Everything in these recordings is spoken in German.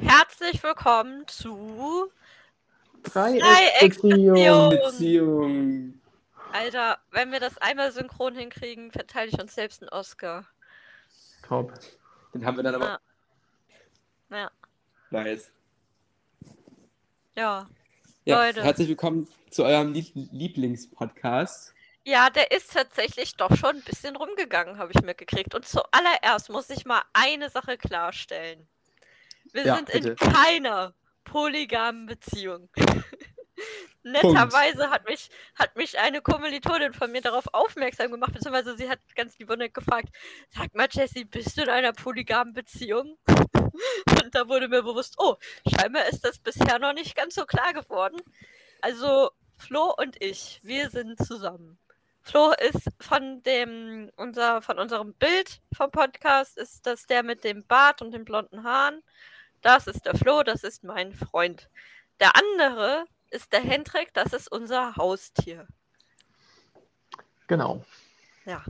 Herzlich willkommen zu Dreiecksbeziehung. Beziehung. Alter, wenn wir das einmal synchron hinkriegen, verteile ich uns selbst einen Oscar. Top. Den haben wir dann aber. Ja. Ja. Nice. Ja. Ja, Leute. herzlich willkommen zu eurem Lieb Lieblingspodcast. Ja, der ist tatsächlich doch schon ein bisschen rumgegangen, habe ich mitgekriegt. Und zuallererst muss ich mal eine Sache klarstellen. Wir Ja, sind in bitte. keiner polygamen Beziehung. Netterweise hat mich, hat mich eine Kommilitonin von mir darauf aufmerksam gemacht, beziehungsweise sie hat ganz lieb und gefragt, sag mal Jessie, bist du in einer polygamen Beziehung? Und da wurde mir bewusst, oh, scheinbar ist das bisher noch nicht ganz so klar geworden. Also Flo und ich, wir sind zusammen. Flo ist von dem, unser, von unserem Bild vom Podcast, ist das der mit dem Bart und den blonden Haaren. Das ist der Flo, das ist mein Freund. Der andere ist der Hendrik, das ist unser Haustier. Genau. Ja.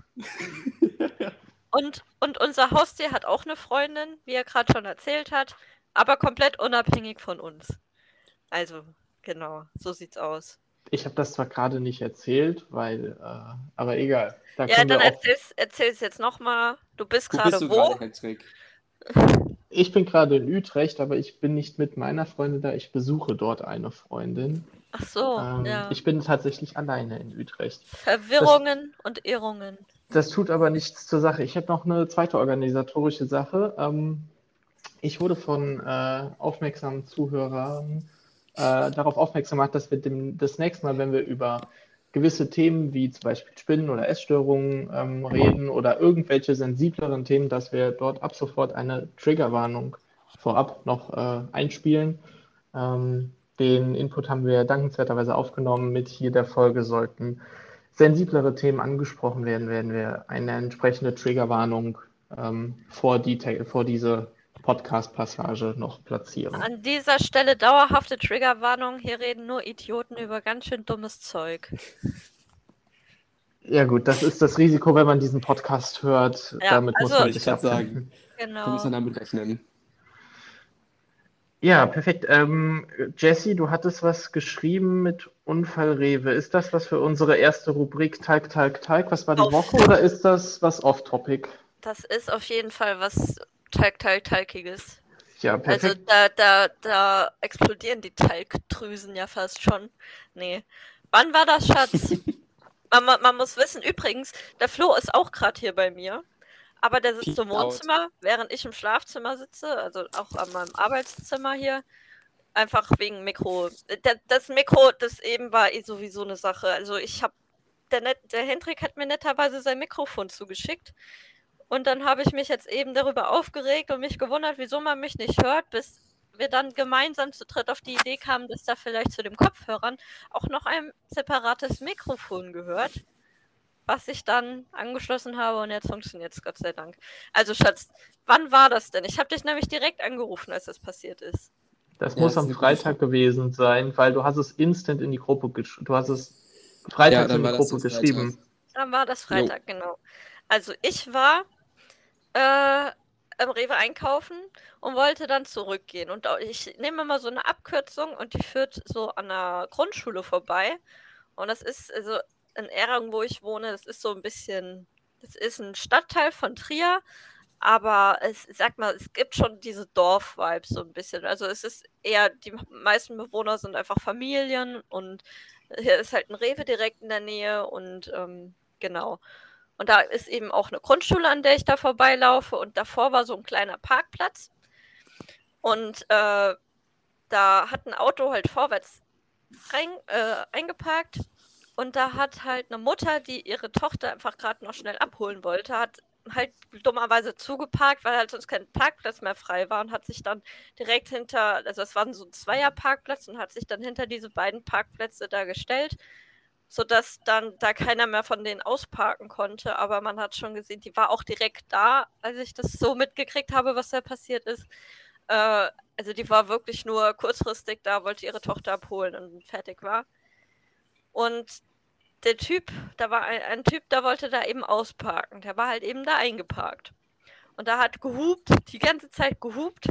Und, und unser Haustier hat auch eine Freundin, wie er gerade schon erzählt hat, aber komplett unabhängig von uns. Also, genau, so sieht's aus. Ich habe das zwar gerade nicht erzählt, weil, äh, aber egal. Da Ja, dann erzähl's, erzähl's jetzt nochmal. Du bist Wo gerade bist du wo? gerade, Patrick? ich bin gerade in Utrecht, aber ich bin nicht mit meiner Freundin da. Ich besuche dort eine Freundin. Ach so, ähm, ja. Ich bin tatsächlich alleine in Utrecht. Verwirrungen und Irrungen. Das tut aber nichts zur Sache. Ich habe noch eine zweite organisatorische Sache. Ähm, ich wurde von äh, aufmerksamen Zuhörern äh, darauf aufmerksam gemacht, dass wir dem, das nächste Mal, wenn wir über gewisse Themen wie zum Beispiel Spinnen oder Essstörungen ähm, reden oder irgendwelche sensibleren Themen, dass wir dort ab sofort eine Triggerwarnung vorab noch äh, einspielen. Ähm, den Input haben wir dankenswerterweise aufgenommen. Mit hier der Folge sollten sensiblere Themen angesprochen werden, werden wir eine entsprechende Triggerwarnung ähm, vor, die, vor diese Podcast-Passage noch platzieren. An dieser Stelle dauerhafte Triggerwarnung. Hier reden nur Idioten über ganz schön dummes Zeug. Ja gut, das ist das Risiko, wenn man diesen Podcast hört. Ja, Damit muss also- man Wollte ich sich gerade abfinden. sagen. Du Genau. musst dann damit rechnen. Ja, perfekt. Ähm, Jesse, du hattest was geschrieben mit Unfallrewe. Ist das was für unsere erste Rubrik Talk, Talk, Talk? Was war die. Woche oder ist das was off-topic? Das ist auf jeden Fall was Talg, Talg, Talkiges. Ja, Also perfekt. da, da, da explodieren die Talgdrüsen ja fast schon. Nee. Wann war das, Schatz? man, man, man muss wissen, übrigens, der Flo ist auch gerade hier bei mir. Aber der sitzt im Peace out. Wohnzimmer, während ich im Schlafzimmer sitze, also auch an meinem Arbeitszimmer hier. Einfach wegen Mikro. Das Mikro, das eben war eh sowieso eine Sache. Also ich habe, der, Net, der Hendrik hat mir netterweise sein Mikrofon zugeschickt. Und dann habe ich mich jetzt eben darüber aufgeregt und mich gewundert, wieso man mich nicht hört, bis wir dann gemeinsam zu dritt auf die Idee kamen, dass da vielleicht zu den Kopfhörern auch noch ein separates Mikrofon gehört, was ich dann angeschlossen habe und jetzt funktioniert es Gott sei Dank. Also Schatz, wann war das denn? Ich habe dich nämlich direkt angerufen, als das passiert ist. Das Ja, muss das am Freitag gewesen sein, weil du hast es instant in die Gruppe geschrieben. Du hast es Freitag dann in die Gruppe am Freitag. geschrieben. Dann war das Freitag, genau. Also ich war äh, im Rewe einkaufen und wollte dann zurückgehen. Und ich nehme mal so eine Abkürzung und die führt so an der Grundschule vorbei. Und das ist also in Erang, wo ich wohne, das ist so ein bisschen, das ist ein Stadtteil von Trier, aber es, sag mal, es gibt schon diese Dorf-Vibes so ein bisschen. Also es ist eher, die meisten Bewohner sind einfach Familien und hier ist halt ein Rewe direkt in der Nähe und ähm, genau. Und da ist eben auch eine Grundschule, an der ich da vorbeilaufe. Und davor war so ein kleiner Parkplatz. Und äh, da hat ein Auto halt vorwärts rein, äh, eingeparkt. Und da hat halt eine Mutter, die ihre Tochter einfach gerade noch schnell abholen wollte, hat halt dummerweise zugeparkt, weil halt sonst kein Parkplatz mehr frei war und hat sich dann direkt hinter, also es war so ein Zweierparkplatz und hat sich dann hinter diese beiden Parkplätze da gestellt, sodass dann da keiner mehr von denen ausparken konnte. Aber man hat schon gesehen, die war auch direkt da, als ich das so mitgekriegt habe, was da passiert ist. Äh, also die war wirklich nur kurzfristig da, wollte ihre Tochter abholen und fertig war. Und der Typ, da war ein, ein Typ, der wollte da eben ausparken. Der war halt eben da eingeparkt. Und da hat gehupt, die ganze Zeit gehupt.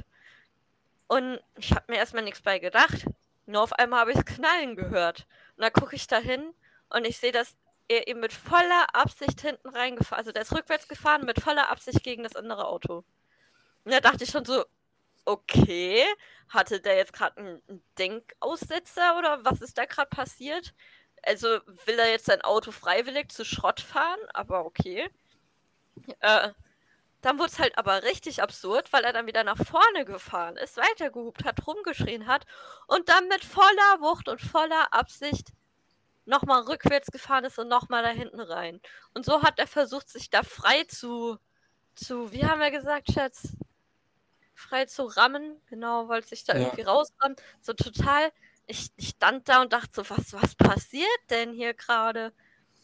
Und ich habe mir erstmal nichts bei gedacht. Nur auf einmal habe ich Knallen gehört. Und dann gucke ich da hin und ich sehe, dass er eben mit voller Absicht hinten reingefahren, also der ist rückwärts gefahren mit voller Absicht gegen das andere Auto. Und da dachte ich schon so, okay, hatte der jetzt gerade einen Denkaussetzer oder was ist da gerade passiert? Also will er jetzt sein Auto freiwillig zu Schrott fahren, aber okay. Äh, dann wurde es halt aber richtig absurd, weil er dann wieder nach vorne gefahren ist, weitergehupt hat, rumgeschrien hat und dann mit voller Wucht und voller Absicht nochmal rückwärts gefahren ist und nochmal da hinten rein. Und so hat er versucht, sich da frei zu, zu, wie haben wir gesagt, Schatz? Frei zu rammen, genau, wollte sich da ja. irgendwie rausrammen. So total, ich, ich stand da und dachte so, was, was passiert denn hier gerade?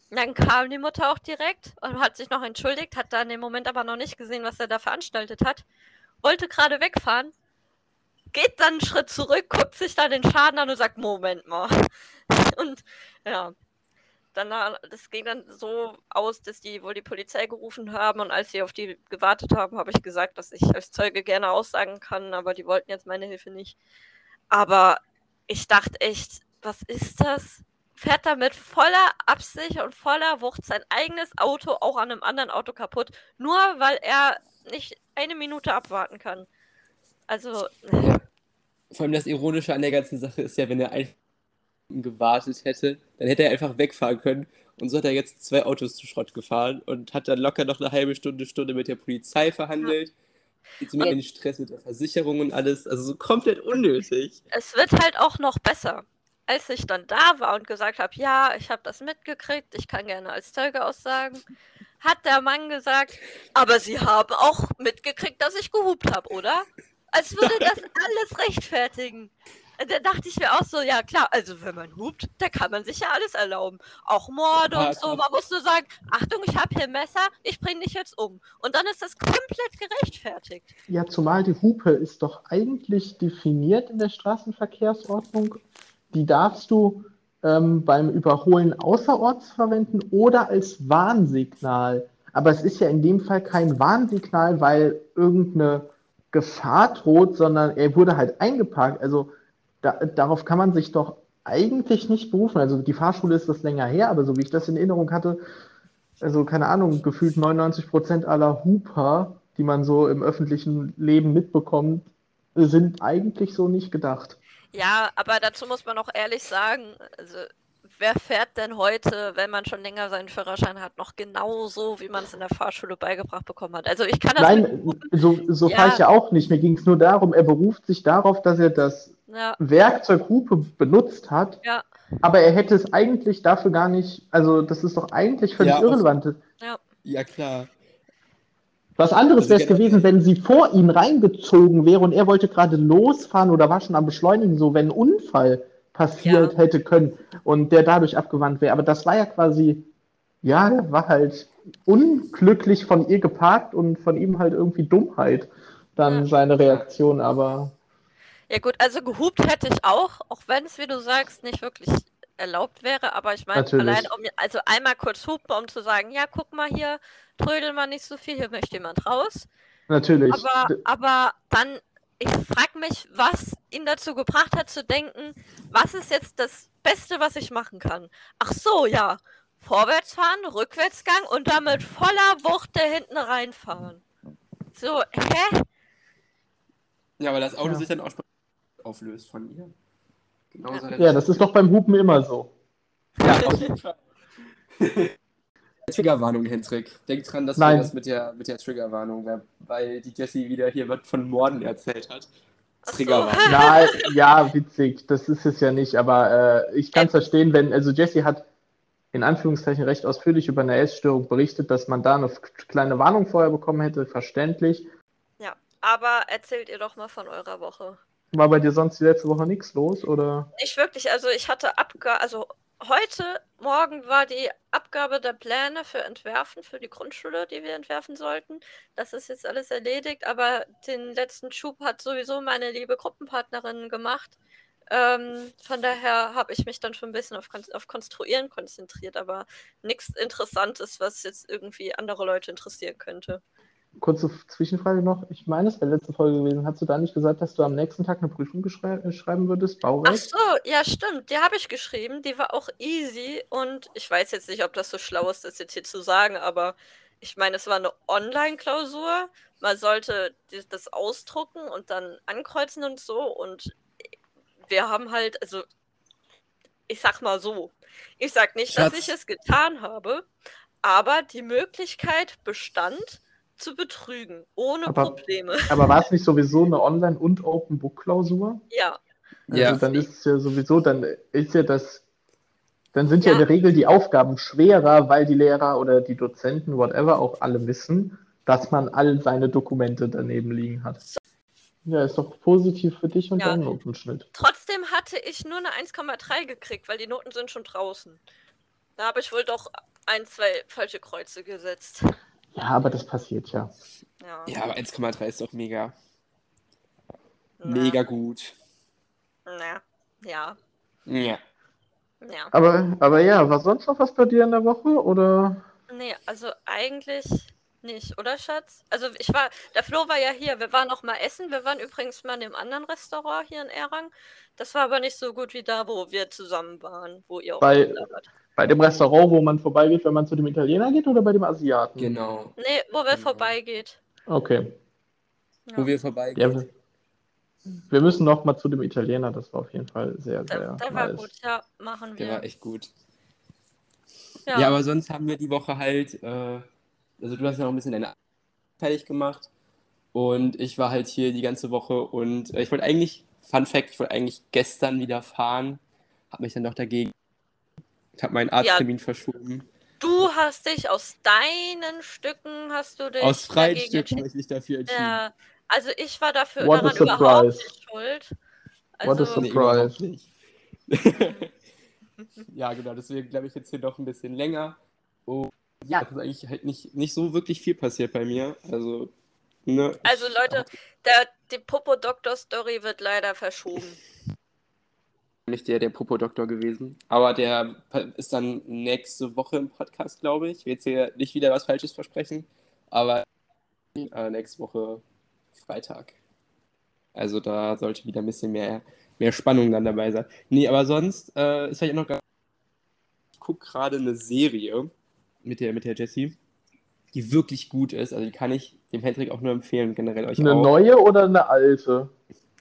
Dann kam die Mutter auch direkt und hat sich noch entschuldigt, hat da in dem Moment aber noch nicht gesehen, was er da veranstaltet hat. Wollte gerade wegfahren, geht dann einen Schritt zurück, guckt sich da den Schaden an und sagt, Moment mal. Und ja, dann, das ging dann so aus, dass die wohl die Polizei gerufen haben und als sie auf die gewartet haben, habe ich gesagt, dass ich als Zeuge gerne aussagen kann, aber die wollten jetzt meine Hilfe nicht. Aber ich dachte echt, was ist das? Fährt da mit voller Absicht und voller Wucht sein eigenes Auto auch an einem anderen Auto kaputt, nur weil er nicht eine Minute abwarten kann. Also. Ja. Vor allem das Ironische an der ganzen Sache ist ja, wenn er einfach gewartet hätte, dann hätte er einfach wegfahren können. Und so hat er jetzt zwei Autos zu Schrott gefahren und hat dann locker noch eine halbe Stunde, Stunde mit der Polizei verhandelt. Ja. Jetzt mit den Stress mit der Versicherung und alles. Also so komplett unnötig. Es wird halt auch noch besser. Als ich dann da war und gesagt habe, ja, ich habe das mitgekriegt, ich kann gerne als Zeuge aussagen, hat der Mann gesagt, aber Sie haben auch mitgekriegt, dass ich gehupt habe, oder? Als würde das alles rechtfertigen da dachte ich mir auch so, ja klar, also wenn man hupt, da kann man sich ja alles erlauben. Auch Morde und so. Man muss nur sagen, Achtung, ich habe hier ein Messer, ich bringe dich jetzt um. Und dann ist das komplett gerechtfertigt. Ja, zumal die Hupe ist doch eigentlich definiert in der Straßenverkehrsordnung. Die darfst du ähm, beim Überholen außerorts verwenden oder als Warnsignal. Aber es ist ja in dem Fall kein Warnsignal, weil irgendeine Gefahr droht, sondern er wurde halt eingeparkt. Also da, darauf kann man sich doch eigentlich nicht berufen. Also die Fahrschule ist das länger her, aber so wie ich das in Erinnerung hatte, also keine Ahnung, gefühlt 99 Prozent aller Hooper, die man so im öffentlichen Leben mitbekommt, sind eigentlich so nicht gedacht. Ja, aber dazu muss man auch ehrlich sagen, also wer fährt denn heute, wenn man schon länger seinen Führerschein hat, noch genauso, wie man es in der Fahrschule beigebracht bekommen hat? Also ich kann das Nein, so, so ja. fahre ich ja auch nicht. Mir ging es nur darum, er beruft sich darauf, dass er das ja. Werkzeug Hupe benutzt hat, ja. aber er hätte es eigentlich dafür gar nicht, also das ist doch eigentlich völlig ja, irrelevant. Ja. ja, klar. Was anderes wäre es gewesen, wenn sie vor ihn reingezogen wäre und er wollte gerade losfahren oder war schon am Beschleunigen, so wenn ein Unfall passiert ja. hätte können und der dadurch abgewandt wäre. Aber das war ja quasi, ja, der war halt unglücklich von ihr geparkt und von ihm halt irgendwie Dummheit dann ja. seine Reaktion, aber. Ja gut, also gehupt hätte ich auch, auch wenn es, wie du sagst, nicht wirklich erlaubt wäre, aber ich meine, allein um, also einmal kurz hupen, um zu sagen, ja, guck mal hier, trödel mal nicht so viel, hier möchte jemand raus. Natürlich. Aber, aber dann ich frage mich, was ihn dazu gebracht hat zu denken, was ist jetzt das Beste, was ich machen kann. Ach so, ja. Vorwärtsfahren, Rückwärtsgang und damit voller Wucht da hinten reinfahren. So, hä? Ja, weil das Auto ja. sich dann auch auflöst von ihr. Genauso ja, das ist doch beim Hupen immer so. Ja, auf jeden Fall. Triggerwarnung, Hendrik. Denk dran, dass Nein. wir das mit der, mit der Triggerwarnung, weil die Jessie wieder hier was von Morden erzählt hat. Triggerwarnung. Na, ja, witzig. Das ist es ja nicht, aber äh, ich kann es verstehen, wenn, also Jessie hat in Anführungszeichen recht ausführlich über eine Essstörung berichtet, dass man da eine kleine Warnung vorher bekommen hätte, verständlich. Ja, aber erzählt ihr doch mal von eurer Woche. War bei dir sonst die letzte Woche nichts los, oder? Nicht wirklich, also ich hatte Abgabe, also heute Morgen war die Abgabe der Pläne für Entwerfen für die Grundschule, die wir entwerfen sollten. Das ist jetzt alles erledigt, aber den letzten Schub hat sowieso meine liebe Gruppenpartnerin gemacht. Ähm, von daher habe ich mich dann schon ein bisschen auf, auf Konstruieren konzentriert, aber nichts Interessantes, was jetzt irgendwie andere Leute interessieren könnte. Kurze Zwischenfrage noch. Ich meine, es wäre letzte Folge gewesen. Hast du da nicht gesagt, dass du am nächsten Tag eine Prüfung äh, schreiben würdest? Ach Baurecht? so, ja, stimmt. Die habe ich geschrieben. Die war auch easy. Und ich weiß jetzt nicht, ob das so schlau ist, das jetzt hier zu sagen, aber ich meine, es war eine Online-Klausur. Man sollte das ausdrucken und dann ankreuzen und so. Und wir haben halt, also, ich sag mal so. Ich sag nicht, dass Schatz. ich es getan habe, aber die Möglichkeit bestand, zu betrügen. Ohne Aber- Probleme. Aber war es nicht sowieso eine Online- und Open-Book-Klausur? Ja. Also Ja. dann ist es ja sowieso, dann ist ja das, dann sind ja, Ja. in der Regel die Aufgaben schwerer, weil die Lehrer oder die Dozenten, whatever, auch alle wissen, dass man all seine Dokumente daneben liegen hat. Ja, ist doch positiv für dich und Ja. deinen Notenschnitt. Trotzdem hatte ich nur eine 1,3 gekriegt, weil die Noten sind schon draußen. Da habe ich wohl doch ein, zwei falsche Kreuze gesetzt. Ja, aber das passiert ja. Ja. Ja, aber 1,3 ist doch mega, Na, mega gut. Na, ja. Ja. Ja. Aber, aber ja, war sonst noch was bei dir in der Woche? Oder? Nee, also eigentlich nicht, oder Schatz? Also ich war, der Flo war ja hier, wir waren noch mal essen. Wir waren übrigens mal in einem anderen Restaurant hier in Errang. Das war aber nicht so gut wie da, wo wir zusammen waren, wo ihr auch Bei- wart. Bei dem Restaurant, wo man vorbeigeht, wenn man zu dem Italiener geht, oder bei dem Asiaten? Genau. Nee, wo wir Genau. vorbeigeht. Okay. Ja. Wo wir Ja, vorbeigehen. wir, wir müssen noch mal zu dem Italiener, das war auf jeden Fall sehr, sehr Der, der war nice. gut, ja, machen wir. Der war echt gut. ja. Ja. aber sonst haben wir die Woche halt, äh, also du hast ja noch ein bisschen deine fertig gemacht und ich war halt hier die ganze Woche und äh, ich wollte eigentlich, Fun Fact, ich wollte eigentlich gestern wieder fahren, habe mich dann doch dagegen, habe meinen Arzttermin verschoben. Du hast dich aus deinen Stücken hast du dich Aus freien dagegen Stücken habe entschieden. ich mich dafür entschieden. Ja, also ich war dafür What daran überhaupt nicht schuld. What a Also, Nee, surprise. nicht. ja, genau, deswegen glaube ich jetzt hier doch ein bisschen länger. Und ja, es ist eigentlich halt nicht, nicht so wirklich viel passiert bei mir. Also, ne, Also, ich Leute, der, die Popo-Doktor-Story wird leider verschoben. Nicht der, der Popo-Doktor gewesen. Aber der ist dann nächste Woche im Podcast, glaube ich. Ich will jetzt hier nicht wieder was Falsches versprechen, aber äh, nächste Woche Freitag. Also da sollte wieder ein bisschen mehr, mehr Spannung dann dabei sein. Nee, aber sonst äh, ist halt noch gar Ich gucke gerade eine Serie mit der, mit der Jessie, die wirklich gut ist. Also die kann ich dem Hendrik auch nur empfehlen, generell euch Eine auch. neue oder eine alte?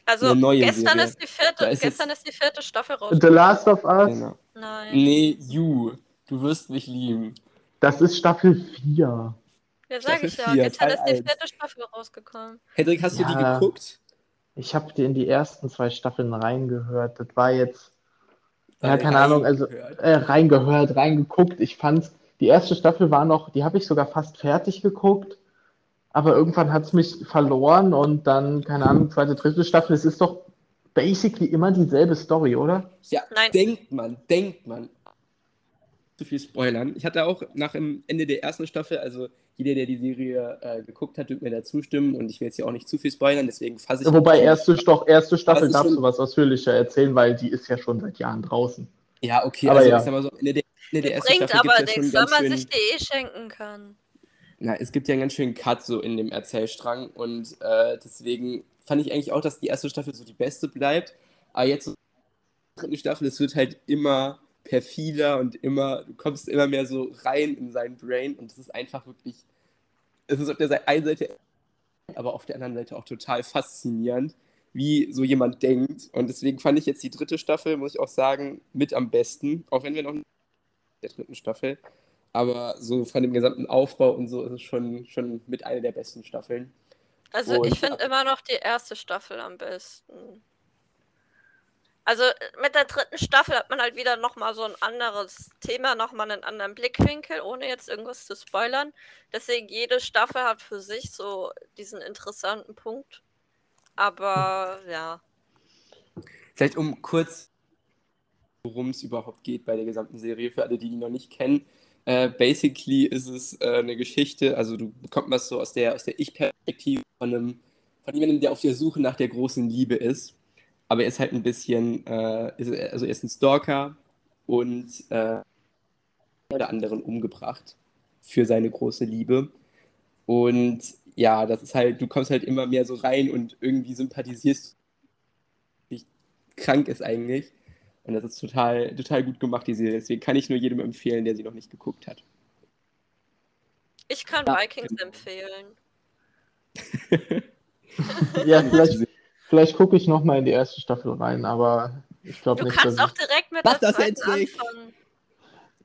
Also, Eine neue gestern, Serie. ist die vierte, ist gestern ist die vierte Staffel The rausgekommen. Last of Us? Genau. Nein. Nee, you. Du wirst mich lieben. Das ist Staffel 4. Ja, sag Staffel ich ja. vier, Gestern Teil ist die vierte Staffel rausgekommen. Hendrik, hast du die Ja. geguckt? Ich habe in die ersten zwei Staffeln reingehört. Das war jetzt, ja, keine Ahnung, also reingehört. äh, reingehört, reingeguckt. Ich fand's, die erste Staffel war noch, die habe ich sogar fast fertig geguckt, aber irgendwann hat es mich verloren und dann, keine Ahnung, zweite, dritte Staffel, es ist doch basically immer dieselbe Story, oder? Ja, Nein. denkt man, denkt man. Zu viel spoilern. Ich hatte auch nach dem Ende der ersten Staffel, also jeder, der die Serie äh, geguckt hat, wird mir da zustimmen und ich will jetzt hier auch nicht zu viel spoilern, deswegen fasse ich. Wobei erste, doch, erste Staffel darfst schon- du was ausführlicher erzählen, weil die ist ja schon seit Jahren draußen. Ja, okay, Aber also ja. ich sag mal so, Ende der, Ende der ersten Bringt Staffel aber gibt es ja nichts, schon wenn man schön. sich die eh schenken kann. Na, es gibt ja einen ganz schönen Cut so in dem Erzählstrang und äh, deswegen fand ich eigentlich auch, dass die erste Staffel so die beste bleibt. Aber jetzt so in der dritten Staffel, es wird halt immer perfider und immer, du kommst immer mehr so rein in sein Brain und es ist einfach wirklich, es ist auf der einen Seite, aber auf der anderen Seite auch total faszinierend, wie so jemand denkt. Und deswegen fand ich jetzt die dritte Staffel, muss ich auch sagen, mit am besten, auch wenn wir noch in der dritten Staffel. Aber so von dem gesamten Aufbau und so ist es schon, schon mit einer der besten Staffeln. Also Und- ich finde immer noch die erste Staffel am besten. Also mit der dritten Staffel hat man halt wieder nochmal so ein anderes Thema, nochmal einen anderen Blickwinkel, ohne jetzt irgendwas zu spoilern. Deswegen jede Staffel hat für sich so diesen interessanten Punkt. Aber ja. Vielleicht um kurz, worum es überhaupt geht bei der gesamten Serie, für alle, die die noch nicht kennen. Äh, basically ist es äh, eine Geschichte, also du bekommst was so aus der, aus der Ich-Perspektive von einem, von jemandem, der auf der Suche nach der großen Liebe ist. Aber er ist halt ein bisschen, äh, ist, also er ist ein Stalker und äh, oder anderen umgebracht für seine große Liebe. Und ja, das ist halt, du kommst halt immer mehr so rein und irgendwie sympathisierst, wie krank ist eigentlich. Und das ist total, total gut gemacht, die Serie. Deswegen kann ich nur jedem empfehlen, der sie noch nicht geguckt hat. Ich kann Ja. Vikings empfehlen. Ja, vielleicht, vielleicht gucke ich nochmal in die erste Staffel rein, aber ich glaube Du nicht, dass kannst ich, auch direkt mit Mach der das, zweiten anfangen.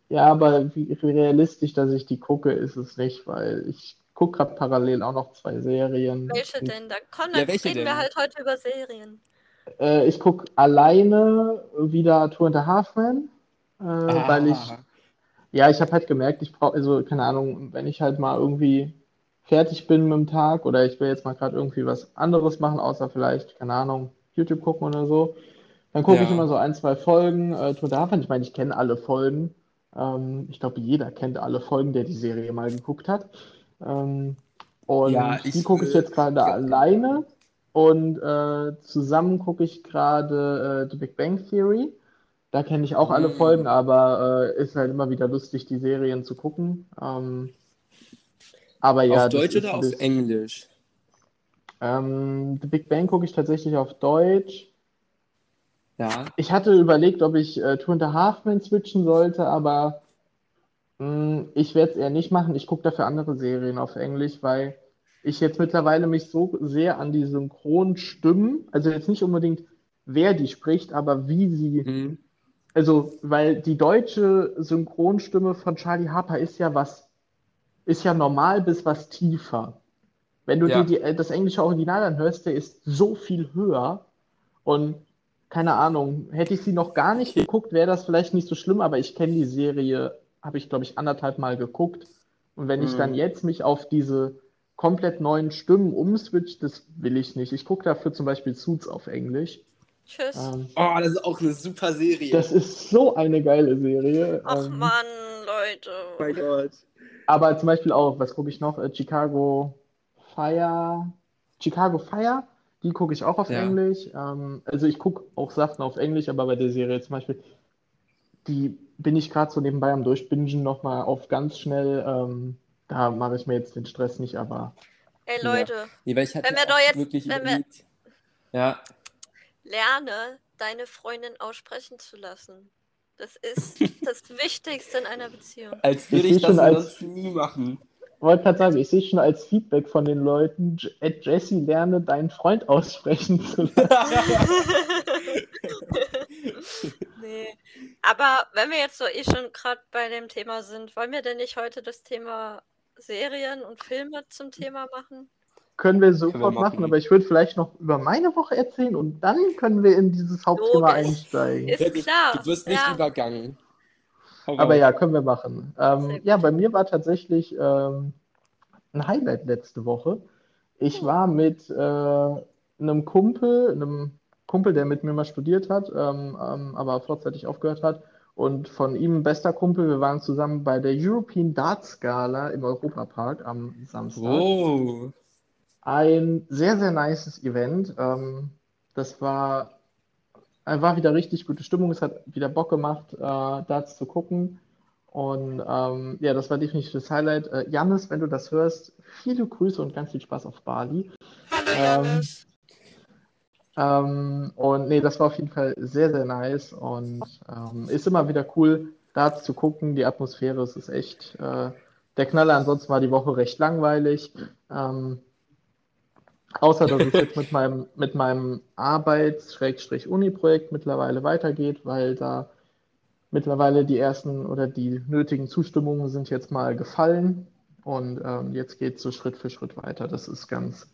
Ja, aber wie, wie realistisch, dass ich die gucke, ist es nicht, weil ich gucke gerade parallel auch noch zwei Serien. Welche denn? Dann komm, Ja, reden denn? wir halt heute über Serien. Äh, ich gucke alleine wieder Two and a Half Men, äh, weil ich, Ah. ja, ich habe halt gemerkt, ich brauche, also keine Ahnung, wenn ich halt mal irgendwie fertig bin mit dem Tag oder ich will jetzt mal gerade irgendwie was anderes machen, außer vielleicht, keine Ahnung, YouTube gucken oder so, dann gucke ich Ja. immer so ein, zwei Folgen. Äh, Two and a Half Men, ich meine, ich kenne alle Folgen. Ähm, ich glaube, jeder kennt alle Folgen, der die Serie mal geguckt hat. Ähm, und Ja, die ich, gucke ich äh, jetzt gerade alleine. Und äh, zusammen gucke ich gerade äh, The Big Bang Theory. Da kenne ich auch alle Mm. Folgen, aber äh, ist halt immer wieder lustig, die Serien zu gucken. Ähm, aber ja, auf Deutsch oder auf Englisch? Ähm, The Big Bang gucke ich tatsächlich auf Deutsch. Ja. Ich hatte überlegt, ob ich äh, Two and a Half Men switchen sollte, aber mh, ich werde es eher nicht machen. Ich gucke dafür andere Serien auf Englisch, weil ich jetzt mittlerweile mich so sehr an die Synchronstimmen, also jetzt nicht unbedingt wer die spricht, aber wie sie, Mhm. also weil die deutsche Synchronstimme von Charlie Harper ist ja was, ist ja normal bis was tiefer. Wenn du Ja. dir die, äh, das englische Original anhörst, der ist so viel höher und keine Ahnung, hätte ich sie noch gar nicht geguckt, wäre das vielleicht nicht so schlimm, aber ich kenne die Serie, habe ich glaube ich anderthalb Mal geguckt und wenn ich Mhm. dann jetzt mich auf diese komplett neuen Stimmen umswitch, das will ich nicht. Ich gucke dafür zum Beispiel Suits auf Englisch. Tschüss. Ähm, Oh, das ist auch eine super Serie. das ist so eine geile Serie. Ach Ähm, Mann, Leute. oh mein Gott. Aber zum Beispiel auch, was gucke ich noch? Äh, Chicago Fire. Chicago Fire, die gucke ich auch auf Ja. Englisch. Ähm, also ich gucke auch Sachen auf Englisch, aber bei der Serie zum Beispiel, die bin ich gerade so nebenbei am Durchbingen nochmal auf ganz schnell. Ähm, da mache ich mir jetzt den Stress nicht, aber Ey, Ja. Leute, Nee, weil ich hatte Wenn wir doch jetzt- wirklich wenn wir-. Ja, lerne, deine Freundin aussprechen zu lassen. Das ist das Wichtigste in einer Beziehung. als würde Ich ich sehe schon das als- nie machen. wollte gerade sagen, ich sehe schon als Feedback von den Leuten, äh, Jesse, lerne deinen Freund aussprechen zu lassen. nee. Aber wenn wir jetzt so eh schon gerade bei dem Thema sind, wollen wir denn nicht heute das Thema Serien und Filme zum Thema machen? Können wir sofort machen. machen, aber ich würde vielleicht noch über meine Woche erzählen und dann können wir in dieses Hauptthema Logisch. einsteigen. Ist du, klar. du wirst nicht ja. übergangen. Aber ja, können wir machen. Ähm, ja, bei mir war tatsächlich ähm, ein Highlight letzte Woche. Ich Oh. war mit äh, einem Kumpel, einem Kumpel, der mit mir mal studiert hat, ähm, ähm, aber vorzeitig aufgehört hat, und von ihm bester Kumpel. Wir waren zusammen bei der European Darts Gala im Europapark am Samstag. Oh. Ein sehr, sehr nices Event. Ähm, das war, äh, war wieder richtig gute Stimmung. Es hat wieder Bock gemacht, äh, Darts zu gucken. Und ähm, ja, das war definitiv das Highlight. Äh, Jannis, wenn du das hörst, viele Grüße und ganz viel Spaß auf Bali. Hallo, Ähm, Janis. Ähm, und nee, das war auf jeden Fall sehr, sehr nice und ähm, ist immer wieder cool, Darts zu gucken. Die Atmosphäre es ist echt äh, der Knaller. Ansonsten war die Woche recht langweilig. Ähm, außer, dass es jetzt mit meinem, mit meinem Arbeits-Uni-Projekt mittlerweile weitergeht, weil da mittlerweile die ersten oder die nötigen Zustimmungen sind jetzt mal gefallen und ähm, jetzt geht es so Schritt für Schritt weiter. Das ist ganz,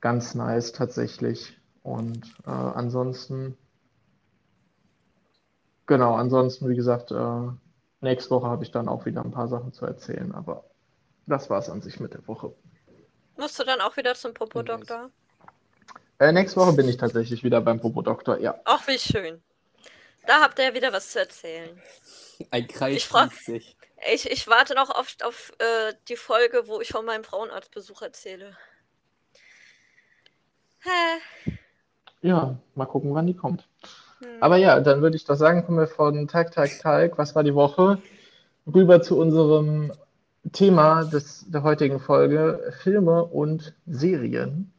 ganz nice tatsächlich. Und äh, ansonsten, genau, ansonsten, wie gesagt, äh, nächste Woche habe ich dann auch wieder ein paar Sachen zu erzählen, aber das war es an sich mit der Woche. Musst du dann auch wieder zum Popo-Doktor? Äh, nächste Woche bin ich tatsächlich wieder beim Popo-Doktor, ja. Ach, wie schön. Da habt ihr ja wieder was zu erzählen. Ein Kreis Ich frag- sich. Ich, ich warte noch auf, auf äh, die Folge, wo ich von meinem Frauenarztbesuch erzähle. Hä? Ja, mal gucken, wann die kommt. Hm. Aber ja, dann würde ich doch sagen, kommen wir von Tag, Tag, Tag, was war die Woche, rüber zu unserem Thema des, der heutigen Folge, Filme und Serien.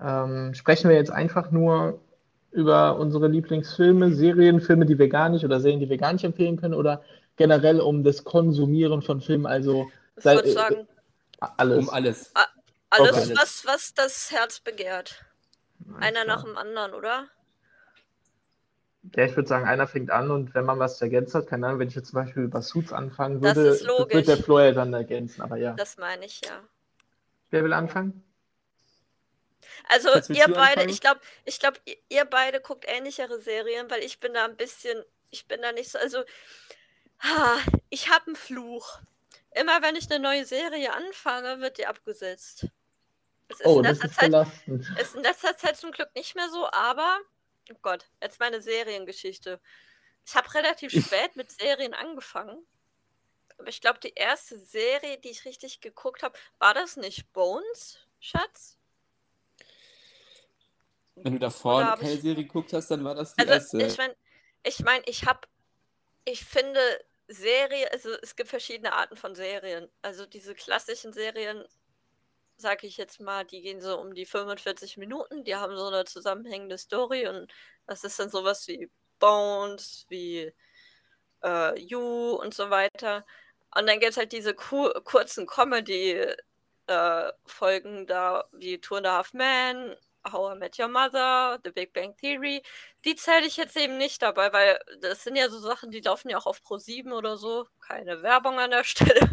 Ähm, sprechen wir jetzt einfach nur über unsere Lieblingsfilme, Serien, Filme, die wir gar nicht oder Serien, die wir gar nicht empfehlen können oder generell um das Konsumieren von Filmen, also Ich sei- würde sagen, alles. Um alles. alles, okay. was, was das Herz begehrt. Einer nach dem anderen, oder? Ja, ich würde sagen, einer fängt an und wenn man was ergänzt hat, keine Ahnung, wenn ich jetzt zum Beispiel über Suits anfangen Das würde, wird der Flo ja dann ergänzen, aber ja. Das meine ich ja. Wer will anfangen? Also ihr beide, anfangen? ich glaube, ich glaube, ihr- ihr beide guckt ähnlichere Serien, weil ich bin da ein bisschen, ich bin da nicht so, also ha, ich habe einen Fluch. Immer wenn ich eine neue Serie anfange, wird die abgesetzt. Es ist, Oh, in das letzter ist Zeit, belastend. ist in letzter Zeit zum Glück nicht mehr so, aber oh Gott, jetzt meine Seriengeschichte. Ich habe relativ spät mit Serien angefangen. Aber ich glaube, die erste Serie, die ich richtig geguckt habe, war das nicht Bones, Schatz? Wenn du davor Oder hab keine ich- Serie geguckt hast, dann war das die Also erste. ich meine, ich meine, ich habe, ich finde Serie, also es gibt verschiedene Arten von Serien. Also diese klassischen Serien, sage ich jetzt mal, die gehen so um die 45 Minuten, die haben so eine zusammenhängende Story und das ist dann sowas wie Bones, wie äh, You und so weiter. Und dann gibt es halt diese ku kurzen Comedy-Folgen da, wie Two and a Half Men, How I Met Your Mother, The Big Bang Theory. Die zähle ich jetzt eben nicht dabei, weil das sind ja so Sachen, die laufen ja auch auf Pro7 oder so. Keine Werbung an der Stelle.